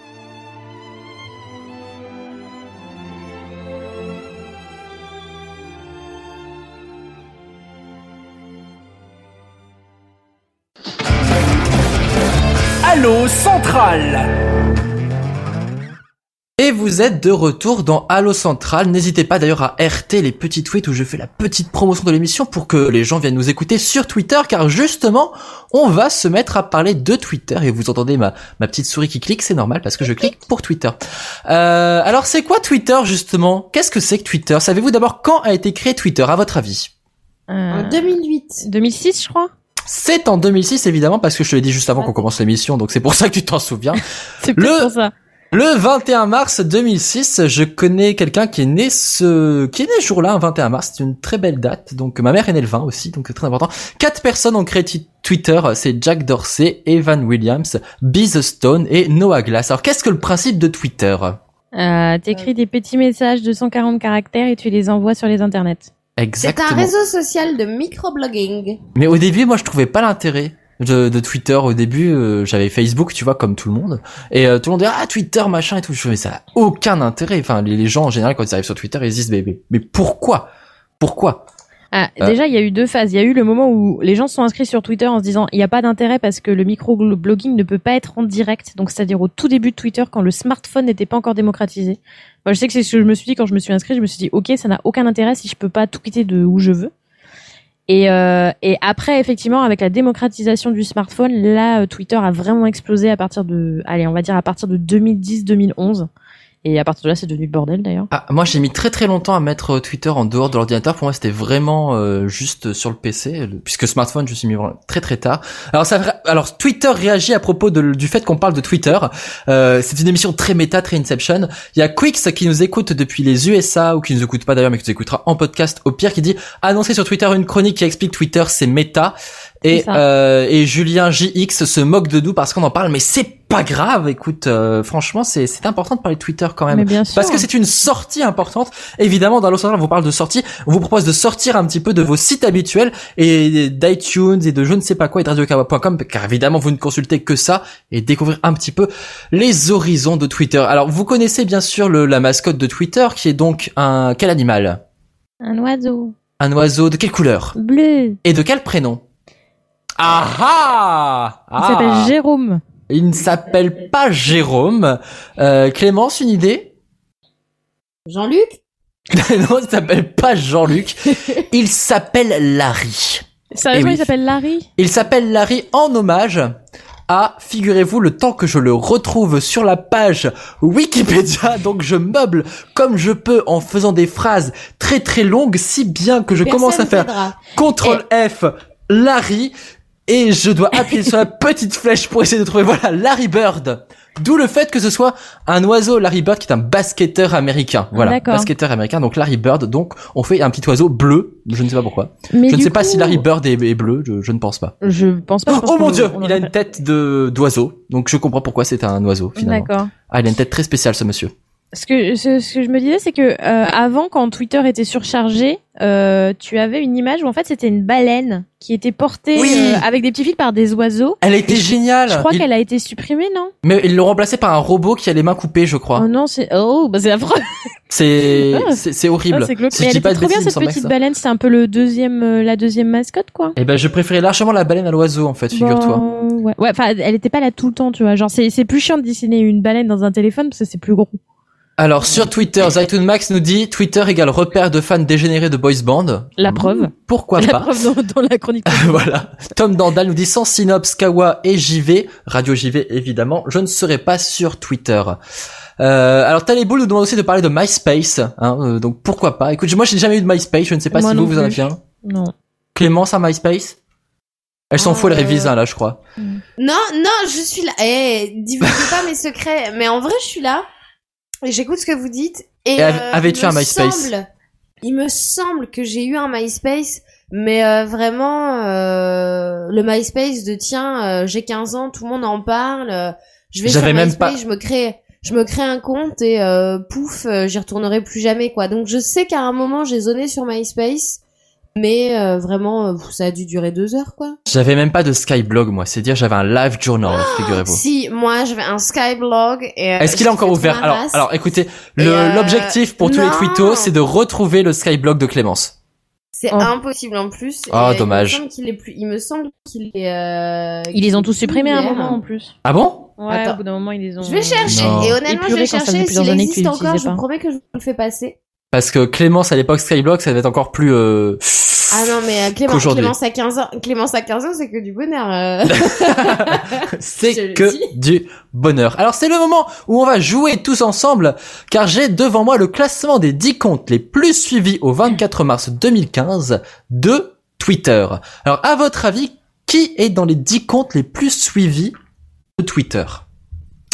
Central. Et vous êtes de retour dans Allo Central. N'hésitez pas d'ailleurs à RT les petits tweets où je fais la petite promotion de l'émission pour que les gens viennent nous écouter sur Twitter car justement, on va se mettre à parler de Twitter et vous entendez ma, ma petite souris qui clique, c'est normal parce que je clique pour Twitter. Euh, alors c'est quoi Twitter justement? Qu'est-ce que c'est que Twitter? Savez-vous d'abord quand a été créé Twitter à votre avis? Euh, En 2008. 2006, je crois. C'est en 2006 évidemment parce que je te l'ai dit juste avant qu'on commence l'émission donc c'est pour ça que tu t'en souviens. C'est Le- pour ça. Le 21 mars 2006, je connais quelqu'un qui est né ce, qui est né ce jour-là, un 21 mars. C'est une très belle date. Donc, ma mère est née le 20 aussi, donc c'est très important. Quatre personnes ont créé Twitter. C'est Jack Dorsey, Evan Williams, Biz Stone et Noah Glass. Alors, qu'est-ce que le principe de Twitter? Euh, T'écris des petits messages de 140 caractères et tu les envoies sur les internets. C'est Exactement. un réseau social de microblogging. Mais au début, moi, je trouvais pas l'intérêt. de, de Twitter au début. euh, J'avais Facebook, tu vois, comme tout le monde. Et euh, tout le monde dit ah Twitter machin et tout. Je mais ça a aucun intérêt. Enfin, les, les gens en général quand ils arrivent sur Twitter, ils se disent mais mais, mais pourquoi? Pourquoi? Ah, Euh. Déjà, il y a eu deux phases. Il y a eu le moment où les gens se sont inscrits sur Twitter en se disant il n'y a pas d'intérêt parce que le micro-blogging ne peut pas être en direct. Donc, c'est-à-dire au tout début de Twitter, quand le smartphone n'était pas encore démocratisé. Moi, je sais que c'est ce que je me suis dit quand je me suis inscrit. Je me suis dit ok, ça n'a aucun intérêt si je peux pas tout quitter de où je veux. Et, euh, et après, effectivement, avec la démocratisation du smartphone, là, euh, Twitter a vraiment explosé à partir de, allez, on va dire à partir de 2010-2011. Et à partir de là, c'est devenu le bordel d'ailleurs. Ah, moi, j'ai mis très très longtemps à mettre euh, Twitter en dehors de l'ordinateur. Pour moi, c'était vraiment euh, juste sur le PC, puisque smartphone, je suis mis très très tard. Alors, ça, alors Twitter réagit à propos de- du fait qu'on parle de Twitter. Euh, c'est une émission très méta, très Inception. Il y a Quix qui nous écoute depuis les USA ou qui nous écoute pas d'ailleurs, mais qui nous écoutera en podcast au pire, qui dit annoncer sur Twitter une chronique qui explique Twitter, c'est méta. Et, euh, et Julien JX se moque de nous parce qu'on en parle, mais c'est pas grave. Écoute, euh, franchement, c'est c'est important de parler de Twitter quand même. Mais bien sûr. Parce que c'est une sortie importante. Évidemment, dans l'Occident, on vous parle de sortie. On vous propose de sortir un petit peu de vos sites habituels et d'iTunes et de je ne sais pas quoi et de radiokawa.com car évidemment, vous ne consultez que ça et découvrir un petit peu les horizons de Twitter. Alors, vous connaissez bien sûr le, la mascotte de Twitter qui est donc un, quel animal? Un oiseau Un oiseau de quelle couleur? bleu. Et de quel prénom? Ah ah! Il s'appelle Jérôme. Il ne s'appelle pas Jérôme. Euh, Clémence, une idée? Jean-Luc? Non, il s'appelle pas Jean-Luc. Il s'appelle Larry. Sérieusement, Eh oui. il s'appelle Larry? Il s'appelle Larry en hommage à, figurez-vous, le temps que je le retrouve sur la page Wikipédia. Donc je meuble comme je peux en faisant des phrases très très longues, si bien que je commence à faire. CTRL F Larry et je dois appuyer sur la petite flèche pour essayer de trouver voilà Larry Bird. D'où le fait que ce soit un oiseau Larry Bird qui est un basketteur américain. Voilà, basketteur américain. Donc Larry Bird. Donc on fait un petit oiseau bleu. Je ne sais pas pourquoi. Mais je ne sais pas si Larry Bird est, est bleu. Je, je ne pense pas. Je pense pas. je pense Oh qu'on mon dieu, il a une tête de d'oiseau. Donc je comprends pourquoi c'est un oiseau finalement. D'accord. Ah, il a une tête très spéciale ce monsieur. Ce que, ce, ce que je me disais, c'est que euh, avant, quand Twitter était surchargé, euh, tu avais une image où en fait c'était une baleine qui était portée Oui. euh, avec des petits fils par des oiseaux. Elle Et je- géniale. Je crois Il- qu'elle a été supprimée, non? Mais ils l'ont remplacé par un robot qui a les mains coupées, je crois. Oh non, c'est oh, bah c'est affreux. C'est Ah. c'est horrible. C'est glauque. Si elle pas était de trop bien cette petite ça. baleine. C'est un peu le deuxième, euh, la deuxième mascotte, quoi. Eh ben, je préférais largement la baleine à l'oiseau, en fait, figure-toi. Bon, ouais, ouais. Enfin, elle était pas là tout le temps, tu vois. Genre, c'est c'est plus chiant de dessiner une baleine dans un téléphone parce que c'est plus gros. Alors, sur Twitter, Zaitun Max nous dit Twitter égale repère de fans dégénérés de boys band. La preuve. Pourquoi La pas preuve dans, dans la chronique. Voilà. Tom Dandal nous dit sans Synops, Kawa et JV, Radio JV évidemment, je ne serai pas sur Twitter. Euh, alors Taleboul nous demande aussi de parler de MySpace, hein, euh, donc pourquoi pas. Écoute, moi j'ai jamais eu de MySpace, je ne sais pas Moi si vous vous en avez un. Non. Clémence a MySpace? Elle s'en Euh, fout, elle révise hein, là, je crois. Non, non, je suis là. Eh, divulguez pas mes secrets. Mais en vrai, je suis là. Et j'écoute ce que vous dites. Et, Et av- euh, un MySpace semble- Il me semble que j'ai eu un MySpace. Mais euh, vraiment, euh, le MySpace de tiens, euh, j'ai 15 ans, tout le monde en parle. euh, je vais sur J'avais même MySpace, pas- je me crée, je me crée un compte et euh, pouf, j'y retournerai plus jamais quoi. Donc je sais qu'à un moment j'ai zoné sur MySpace, mais euh, vraiment euh, ça a dû durer deux heures quoi. J'avais même pas de Skyblog, moi, c'est dire j'avais un live journal, figurez-vous. Si, moi j'avais un Skyblog et. euh, Est-ce qu'il est encore ouvert alors, alors, écoutez, euh, l'objectif pour tous les twittos, c'est de retrouver le Skyblog de Clémence. C'est Oh. impossible en plus. et, Ah, euh, dommage. Il me semble qu'il est plus. Il me semble qu'il est. euh, Ils les ont tous supprimés à un moment en plus. Ah bon? Ouais, Attends. au bout d'un moment, ils les ont. Je vais chercher Non. et honnêtement je vais chercher s'il existe encore. Je vous promets que je vous le fais passer. Parce que Clémence à l'époque Skyblog, ça devait être encore plus. Euh... Ah non mais euh, Qu'aujourd'hui. Clémence à 15 ans, Clémence à 15 ans c'est que du bonheur. euh. C'est que du bonheur. Alors c'est le moment où on va jouer tous ensemble, car j'ai devant moi le classement des 10 comptes les plus suivis au 24 mars 2015 de Twitter. Alors à votre avis, qui est dans les 10 comptes les plus suivis de Twitter?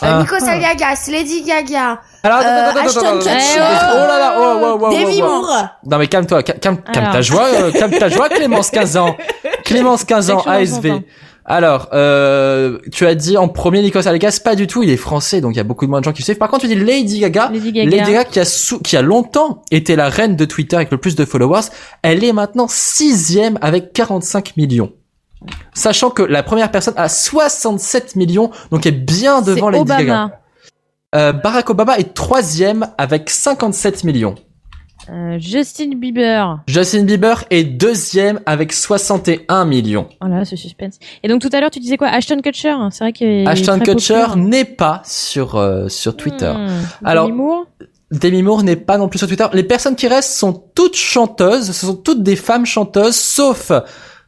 Ah. Nico Saliagas, Lady Gaga, Alors, Euh, attends, attends, attends, Ashton attends, Kutcher. attends, Oh là là, oh, oh, oh, oh, Demi. Moore. Non mais calme-toi, calme, calme, ta joie, euh, calme ta joie, Clémence 15 ans. Clémence 15 ans, ASV. Alors, euh, tu as dit en premier Nikos Alegas, pas du tout, il est français, donc il y a beaucoup de moins de gens qui le suivent. Par contre, tu dis Lady Gaga. Lady Gaga. Lady Gaga qui a, sou- qui a longtemps été la reine de Twitter avec le plus de followers, elle est maintenant sixième avec 45 millions. Sachant que la première personne a 67 millions, donc est bien devant Lady Obama. Gaga. Euh, Barack Obama est troisième avec 57 millions. Euh, Justin Bieber. Justin Bieber est deuxième avec 61 millions. Oh là ce suspense. Et donc tout à l'heure, tu disais quoi? Ashton Kutcher hein, C'est vrai est Ashton Kutcher n'est pas sur sur, sur Twitter. Hmm. Alors, Demi Moore? Demi Moore n'est pas non plus sur Twitter. Les personnes qui restent sont toutes chanteuses. Ce sont toutes des femmes chanteuses, sauf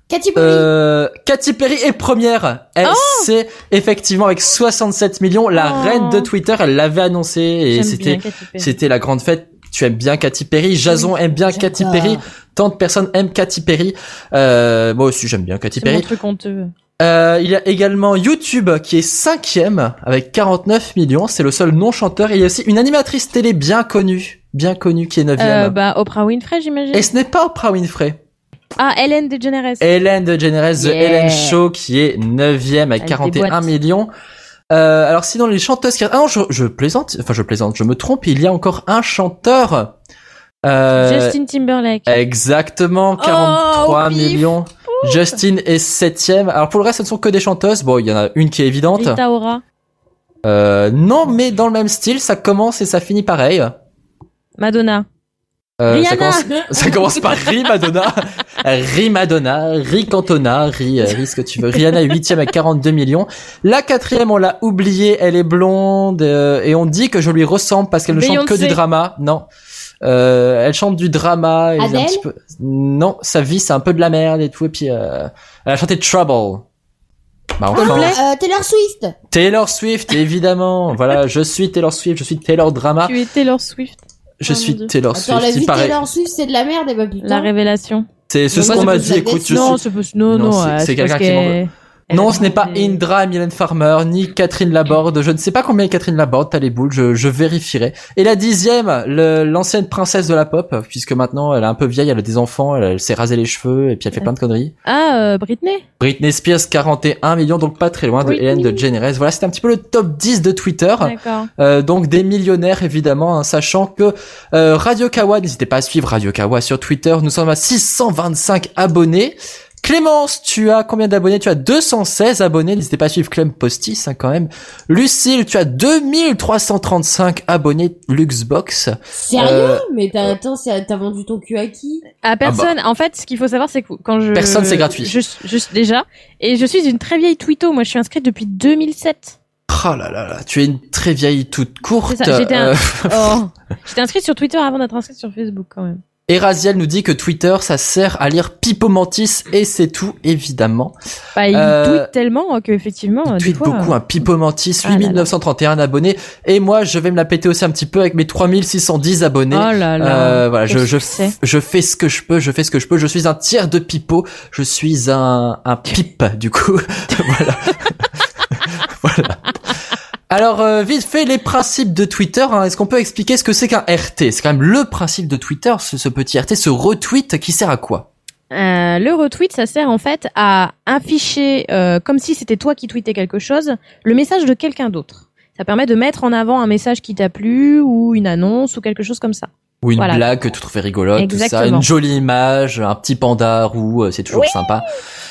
Katy Perry. euh, Katy Perry est première. Elle Oh c'est effectivement avec 67 millions la Oh. reine de Twitter. Elle l'avait annoncé et c'était Perry. c'était la grande fête. Tu aimes bien Katy Perry, Jason aime bien Katy. Perry, tant de personnes aiment Katy Perry. Euh, moi aussi j'aime bien Katy C'est mon Perry. truc honteux. Euh, il y a également YouTube qui est cinquième avec 49 millions, c'est le seul non chanteur. Et il y a aussi une animatrice télé bien connue, bien connue qui est neuvième. Euh, bah, Oprah Winfrey, j'imagine. Et ce n'est pas Oprah Winfrey. Ah, Ellen DeGeneres. Hélène DeGeneres, The Yeah. Helen Show, qui est neuvième avec Avec des 41 boîtes. millions. Euh, alors sinon les chanteuses qui... Ah non, je, je plaisante, enfin je plaisante, je me trompe, il y a encore un chanteur. Euh, Justin Timberlake. Exactement, 43 Oh, millions. Justin est septième. Alors pour le reste, ce ne sont que des chanteuses. Bon, il y en a une qui est évidente. Rita Ora. Euh, non, mais dans le même style, ça commence et ça finit pareil. Madonna. Euh, ça, Rihanna. commence, ça commence par Ri Madonna, Ri Madonna, Ri Cantona, Ri, euh, Ri ce que tu veux. Rihanna est huitième avec 42 millions. La quatrième, on l'a oubliée, elle est blonde euh, et on dit que je lui ressemble parce qu'elle ne chante que du drama. Non, euh, elle chante du drama. Et un Adele petit peu... Non, sa vie c'est un peu de la merde et tout. Et puis euh, elle a chanté Trouble. Bah, enfin, Euh, Taylor Swift. Taylor Swift, évidemment. voilà, je suis Taylor Swift, je suis Taylor Drama, Tu es Taylor Swift. Je Oh, suis. Taylor Attends, Swift. la vie paraît. Taylor Swift, c'est de la merde, et bah putain. La révélation. C'est ce qu'on m'a dit. Écoute, je non, suis- c'est pas... Non, Non, non, c'est- euh, quelqu'un qui m'en- elle Non, a ce n'est pas Indra, Mylène Farmer, ni Catherine Laborde. Je ne sais pas combien est Catherine Laborde, t'as les boules, je, je vérifierai. Et la dixième, l'ancienne princesse de la pop, puisque maintenant elle est un peu vieille, elle a des enfants, elle, elle s'est rasé les cheveux, et puis elle fait plein de conneries. Ah, euh, Britney? Britney Spears, 41 millions, donc pas très loin de. Hélène de Generes. Voilà, c'était un petit peu le top 10 de Twitter. D'accord. Euh, donc des millionnaires évidemment, hein, sachant que euh, Radio Kawa, n'hésitez pas à suivre Radio Kawa sur Twitter, nous sommes à 625 abonnés. Clémence, tu as combien d'abonnés? Tu as 216 abonnés, n'hésitez pas à suivre Clem Postis hein, quand même. Lucille, tu as 2335 abonnés Luxbox. Sérieux? Euh, Mais t'as, attends, c'est- t'as vendu ton cul à qui? À personne. En fait, ce qu'il faut savoir, c'est que quand je... bah. Personne, c'est gratuit. Je, je- déjà. Et je suis une très vieille twitto. Moi, je suis inscrite depuis 2007. Oh là là là, tu es une très vieille toute courte. J'étais un- Euh, Oh. J'étais inscrite sur Twitter avant d'être inscrite sur Facebook, quand même. Eraziel nous dit que Twitter, ça sert à lire Pipo Mantis et c'est tout, évidemment. Bah, il Euh, tweet tellement que effectivement, Il des tweet fois, beaucoup, un Pipo Mantis, Ah là là. 8931 abonnés. Et moi, je vais me la péter aussi un petit peu avec mes 3610 abonnés. Oh là là. Euh, voilà, je, je, je fais ce que je peux, je fais ce que je peux. Je suis un tiers de pipo, je suis un, un pipe, du coup. voilà. voilà. Alors, euh, vite fait, les principes de Twitter. hein. Est-ce qu'on peut expliquer ce que c'est qu'un RT C'est quand même le principe de Twitter, ce, petit RT, ce retweet qui sert à quoi? Euh, le retweet, ça sert en fait à afficher, euh, comme si c'était toi qui tweetais quelque chose, le message de quelqu'un d'autre. Ça permet de mettre en avant un message qui t'a plu ou une annonce ou quelque chose comme ça. Ou une Voilà. blague que tu trouvais rigolote, tout ça, une jolie image, un petit panda roux, euh, c'est toujours sympa.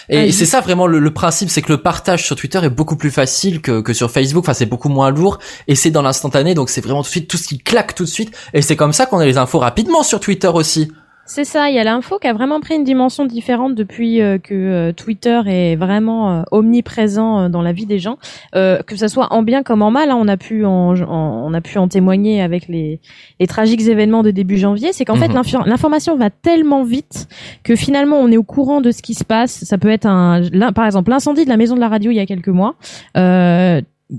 Et c'est ça vraiment le, le principe, c'est que le partage sur Twitter est beaucoup plus facile que, que sur Facebook. Enfin, c'est beaucoup moins lourd et c'est dans l'instantané, donc c'est vraiment tout de suite tout ce qui claque tout de suite. Et c'est comme ça qu'on a les infos rapidement sur Twitter aussi. C'est ça, il y a l'info qui a vraiment pris une dimension différente depuis euh, que euh, Twitter est vraiment euh, omniprésent dans la vie des gens, euh, que ça soit en bien comme en mal. hein, on a pu en, en- on a pu en témoigner avec les, les tragiques événements de début janvier. C'est qu'en fait Mhm. l'info- l'information va tellement vite que finalement on est au courant de ce qui se passe. Ça peut être un, l'in- par exemple l'incendie de la maison de la radio il y a quelques mois.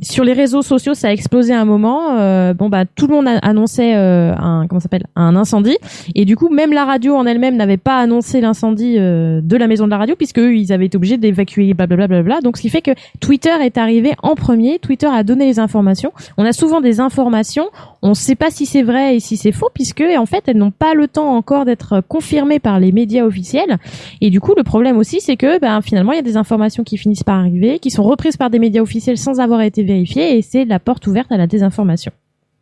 Sur les réseaux sociaux, ça a explosé à un moment. Euh, bon bah tout le monde a annoncé euh, un comment s'appelle un incendie et du coup même la radio en elle-même n'avait pas annoncé l'incendie euh, de la maison de la radio puisque eux, ils avaient été obligés d'évacuer blablabla blablabla. Donc ce qui fait que Twitter est arrivé en premier. Twitter a donné les informations. On a souvent des informations, on ne sait pas si c'est vrai et si c'est faux puisque en fait elles n'ont pas le temps encore d'être confirmées par les médias officiels. Et du coup le problème aussi c'est que ben finalement il y a des informations qui finissent par arriver, qui sont reprises par des médias officiels sans avoir été vérifiées et c'est la porte ouverte à la désinformation.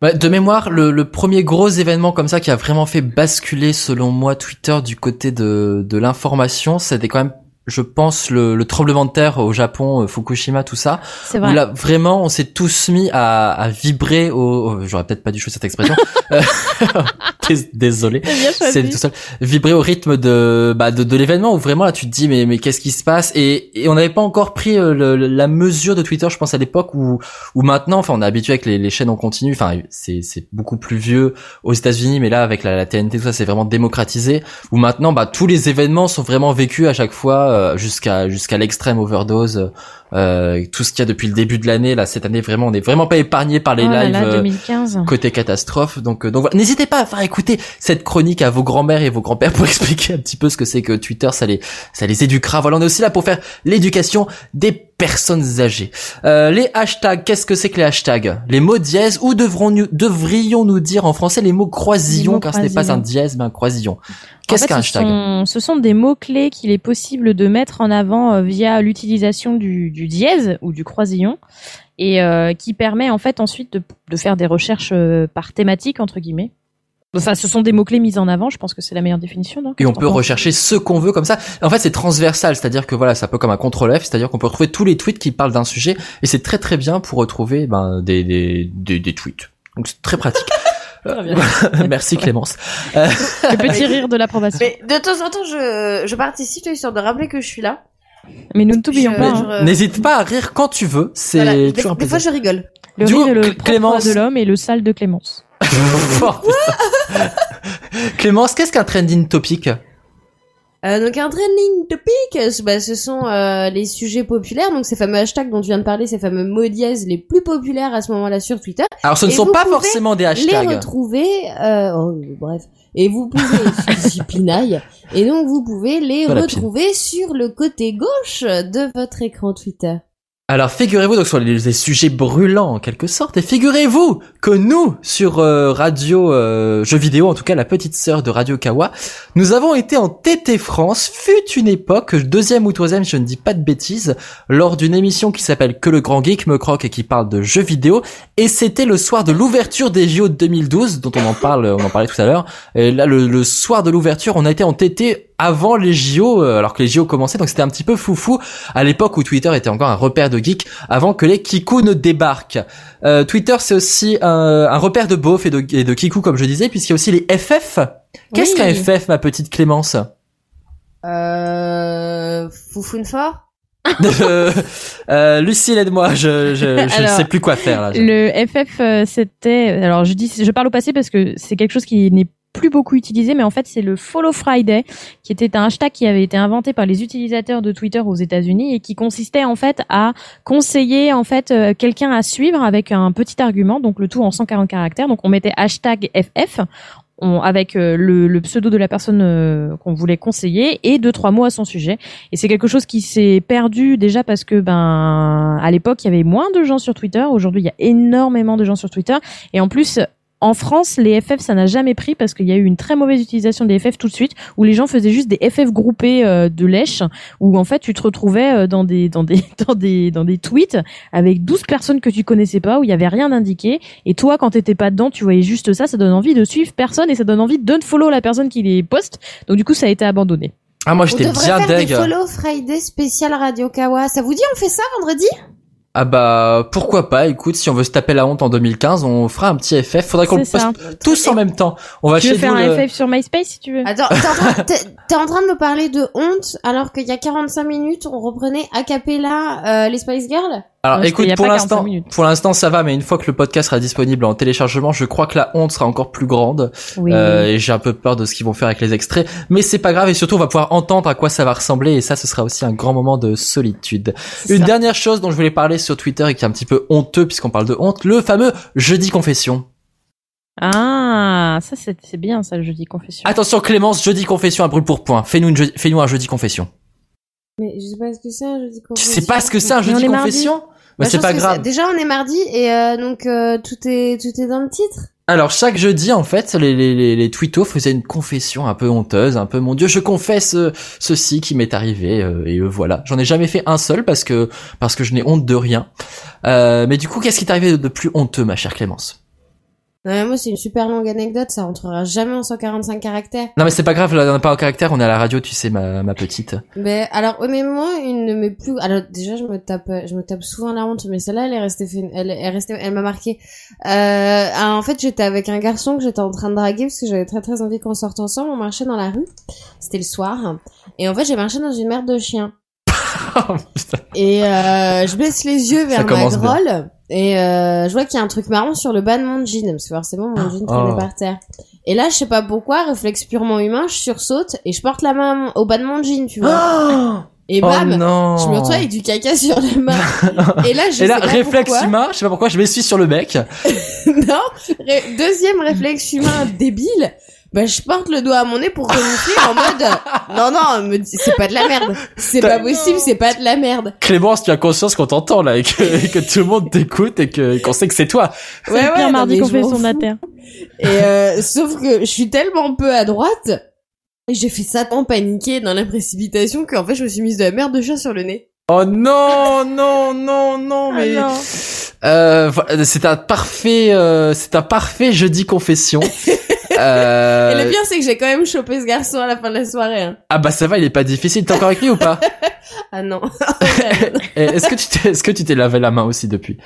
Ouais, de mémoire, le, le premier gros événement comme ça qui a vraiment fait basculer, selon moi, Twitter du côté de, de l'information, c'était quand même je pense le, le tremblement de terre au Japon, euh, Fukushima, tout ça. C'est Où vrai. là vraiment on s'est tous mis à, à vibrer au- j'aurais peut-être pas dû choisir cette expression. Euh, dés- Désolé. C'est tout seul. Vibrer au rythme de bah de, de l'événement où vraiment là tu te dis mais mais qu'est-ce qui se passe? Et, et on n'avait pas encore pris euh, le- le- la mesure de Twitter je pense à l'époque où où maintenant enfin on est habitué avec les, les chaînes en continu enfin c'est c'est beaucoup plus vieux aux États-Unis mais là avec la, la TNT tout ça c'est vraiment démocratisé où maintenant bah tous les événements sont vraiment vécus à chaque fois euh, jusqu'à jusqu'à l'extrême overdose euh, tout ce qu'il y a depuis le début de l'année là cette année vraiment on n'est vraiment pas épargné par les Oh lives là, euh, 2015. côté catastrophe. Donc, euh, donc voilà. n'hésitez pas à faire écouter cette chronique à vos grands-mères et vos grands-pères pour expliquer un petit peu ce que c'est que Twitter. Ça les, ça les éduquera. Voilà, on est aussi là pour faire l'éducation des personnes âgées. Euh, les hashtags, qu'est-ce que c'est que les hashtags? Les mots dièses ou devrons-nous, devrions-nous dire en français les mots croisillons, Les mots car ce n'est pas un dièse mais un croisillon. En Qu'est-ce fait, qu'un hashtag? sont, ce sont des mots-clés qu'il est possible de mettre en avant euh, via l'utilisation du, du dièse ou du croisillon et euh, qui permet en fait ensuite de, de faire des recherches euh, par thématique entre guillemets. Enfin, ce sont des mots-clés mis en avant, je pense que c'est la meilleure définition. non? Et on peut rechercher ce qu'on veut comme ça. En fait, c'est transversal, c'est-à-dire que voilà, c'est un peu comme un contrôle F, c'est-à-dire qu'on peut retrouver tous les tweets qui parlent d'un sujet, et c'est très très bien pour retrouver ben, des, des, des, des tweets. Donc c'est très pratique. Bien. Merci Clémence. Euh, Le petit rire de l'approbation. Mais de temps en temps, je, je participe histoire de rappeler que je suis là. Mais nous ne t'oublions pas. hein. N'hésite pas à rire quand tu veux, c'est Voilà. Des, toujours un des fois, plaisir. je rigole. Le Du rire coup, est le Clémence- de l'homme et le sale de Clémence. Clémence, qu'est-ce qu'un trending topic Euh, donc un trending topic, bah, ce sont euh, les sujets populaires, donc ces fameux hashtags dont tu viens de parler, ces fameux mots dièses les plus populaires à ce moment-là sur Twitter. Alors ce ne Et sont pas forcément des Les hashtags. retrouver, euh, oh, bref, et vous pouvez pinaille, et donc vous pouvez les Voilà, retrouver sur le côté gauche de votre écran Twitter. Alors figurez-vous donc sur les, sujets brûlants en quelque sorte et figurez-vous que nous sur euh, radio euh, jeux vidéo en tout cas la petite sœur de Radio Kawa nous avons été en TT France. Fut une époque deuxième ou troisième je ne dis pas de bêtises lors d'une émission qui s'appelle Que le grand geek me croque et qui parle de jeux vidéo et c'était le soir de l'ouverture des JO de 2012 dont on en parle on en parlait tout à l'heure et là le, le soir de l'ouverture on a été en TT avant les JO euh, alors que les JO commençaient donc c'était un petit peu foufou à l'époque où Twitter était encore un repère de geeks avant que les kikou ne débarquent. Euh, Twitter c'est aussi un, un repère de beauf et de, et de kikou comme je disais puisqu'il y a aussi les FF. Qu'est-ce Oui. qu'un FF ma petite Clémence? Euh, Foufoune fort euh, euh, Lucie aide-moi je je, je Alors, sais plus quoi faire là. Le FF, euh, c'était. Alors, je dis, je parle au passé parce que c'est quelque chose qui n'est plus beaucoup utilisé, mais en fait, c'est le Follow Friday, qui était un hashtag qui avait été inventé par les utilisateurs de Twitter aux États-Unis et qui consistait en fait à conseiller en fait euh, quelqu'un à suivre avec un petit argument, donc le tout en 140 caractères. Donc, on mettait hashtag FF. on- avec euh, le, le pseudo de la personne euh, qu'on voulait conseiller et deux trois mots à son sujet et c'est quelque chose qui s'est perdu déjà parce que ben à l'époque il y avait moins de gens sur Twitter aujourd'hui il y a énormément de gens sur Twitter et en plus en France, les FF, ça n'a jamais pris parce qu'il y a eu une très mauvaise utilisation des FF tout de suite, où les gens faisaient juste des FF groupés euh, de lèche, où en fait tu te retrouvais euh, dans des dans des dans des dans des tweets avec 12 personnes que tu connaissais pas, où il y avait rien d'indiqué, et toi quand t'étais pas dedans, tu voyais juste ça, ça donne envie de suivre personne et ça donne envie d'unfollow la personne qui les poste. Donc du coup, ça a été abandonné. Ah moi On j'étais devrait bien faire deg. des follow Friday spécial Radio Kawa. Ça vous dit on fait ça vendredi? Ah bah pourquoi pas écoute si on veut se taper la honte en 2015 on fera un petit FF faudrait qu'on le poste tous en même temps. On va Tu veux chez faire nous un le- FF sur MySpace si tu veux. Attends, t'es en, train- t'es- t'es en train de me parler de honte alors qu'il y a 45 minutes on reprenait a cappella euh, les Spice Girls? Alors écoute, pour pas 45 l'instant, pour l'instant ça va, mais une fois que le podcast sera disponible en téléchargement, je crois que la honte sera encore plus grande. Oui. Euh, et j'ai un peu peur de ce qu'ils vont faire avec les extraits, mais c'est pas grave et surtout on va pouvoir entendre à quoi ça va ressembler et ça ce sera aussi un grand moment de solitude. Une dernière chose dont je voulais parler sur Twitter et qui est un petit peu honteux puisqu'on parle de honte, le fameux jeudi confession. Ah, ça c'est bien ça le jeudi confession. Attention Clémence, jeudi confession à brûle pour point. Fais-nous fais-nous un jeudi confession. Mais je sais pas ce que c'est un jeudi Tu sais pas ce que c'est un jeudi mardi. Bah, Mais c'est pas grave. Déjà on est mardi et euh, donc euh, tout est tout est dans le titre. Alors chaque jeudi en fait les les les, les twittos faisaient une confession un peu honteuse, un peu mon dieu je confesse euh, ceci qui m'est arrivé euh, et voilà j'en ai jamais fait un seul parce que parce que je n'ai honte de rien. Euh, mais du coup qu'est-ce qui t'est arrivé de plus honteux ma chère Clémence? Non, mais moi, c'est une super longue anecdote, ça rentrera jamais en 145 caractères. Non mais c'est pas grave, là on pas en caractère, on est à la radio, tu sais ma, ma petite. Mais alors honnêtement, une de mes plus alors déjà je me tape je me tape souvent la honte mais celle-là elle est restée elle est restée elle m'a marqué. Euh, ah, en fait, j'étais avec un garçon que j'étais en train de draguer parce que j'avais très très envie qu'on sorte ensemble, on marchait dans la rue. C'était le soir et en fait, j'ai marché dans une merde de chien. Et euh, je baisse les yeux vers ma grolle et euh, je vois qu'il y a un truc marrant sur le bas de mon jean parce que forcément mon jean traînait Oh. par terre. Et là, je sais pas pourquoi, réflexe purement humain, je sursaute et je porte la main au bas de mon jean, tu vois. Et Oh bam, non. je me retrouve avec du caca sur la main. et là, je Et là, sais pas réflexe pourquoi. humain, je sais pas pourquoi, je m'essuie sur le bec. non, ré- deuxième réflexe humain débile. Bah, je porte le doigt à mon nez pour renifler en mode euh, non non me dis- c'est pas de la merde c'est pas possible c'est pas de la merde Clémence, tu as conscience qu'on t'entend là et que, et que tout le monde t'écoute et que qu'on sait que c'est toi. C'est le pire non, mardi qu'on fait son mater. Et euh, sauf que je suis tellement peu à droite, et j'ai fait ça tant paniquer dans la précipitation qu'en fait je me suis mise de la merde de chat sur le nez. Oh non, non, non, non, Ah mais non. euh, voilà, c'est un parfait, euh, c'est un parfait jeudi confession. Euh, Et le pire c'est que j'ai quand même chopé ce garçon à la fin de la soirée. hein. Ah bah ça va, il est pas difficile. T'es encore avec lui ou pas? Ah non. Et Est-ce que tu t'es, est-ce que tu t'es lavé la main aussi depuis?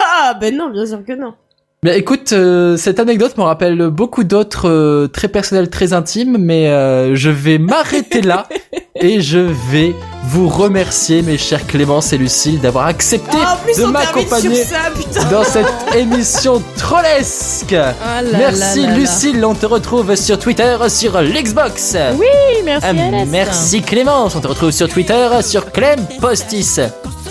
Ah ben non, bien sûr que non. Bien écoute, euh, cette anecdote me rappelle beaucoup d'autres euh, très personnelles, très intimes, mais euh, je vais m'arrêter là et je vais vous remercier, mes chers Clémence et Lucille, d'avoir accepté Ah, de m'accompagner dans cette émission trollesque. là merci là là. Lucille, on te retrouve sur Twitter, sur l'Xbox. Oui, merci Ah, Alès. merci Clémence, on te retrouve sur Twitter, sur Clem Postis.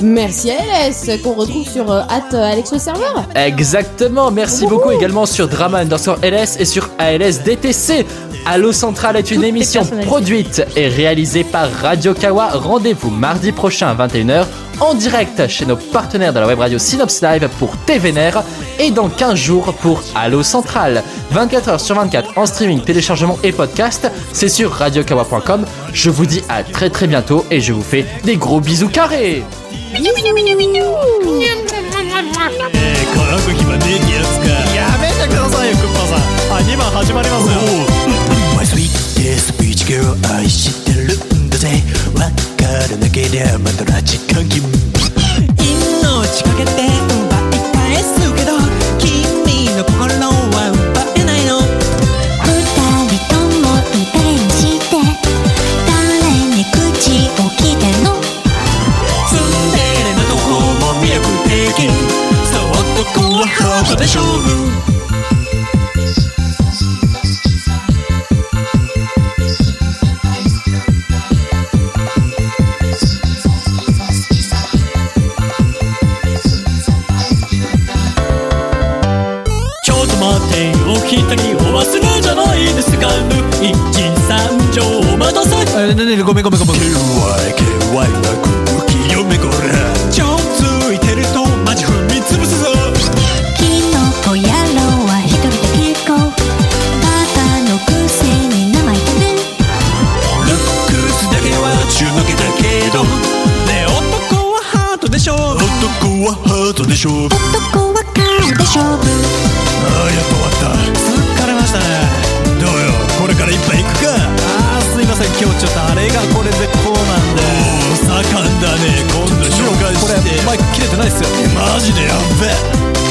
Merci LS qu'on retrouve sur euh, at euh, Alex le serveur. Exactement, merci beaucoup également sur Drama underscore LS et sur ALS DTC. Allo Central est une Toutes émission produite et réalisée par Radio Kawa. Vous mardi prochain à 21h en direct chez nos partenaires de la web radio Synops Live pour TVNR et dans 15 jours pour Allo Central. 24h sur 24 en streaming, téléchargement et podcast, c'est sur radiokawa.com. Je vous dis à très très bientôt et je vous fais des gros bisous carrés. ださいよクッパさんあ2番始まりますよ My sweet speech girl 愛してるんだぜわからなけりゃまた拉致監禁命かけて奪い返すけど君の心は奪えないの。二人とも遺伝して誰に口を聞いてんの？ツンデレなとこも魅力的そう男はハートで勝負 Like it, why not? 今日ちょっとあれがこれでこうなんでおお盛んだね。今度紹介して。これマイク切れてないっすよ。マジでやっべ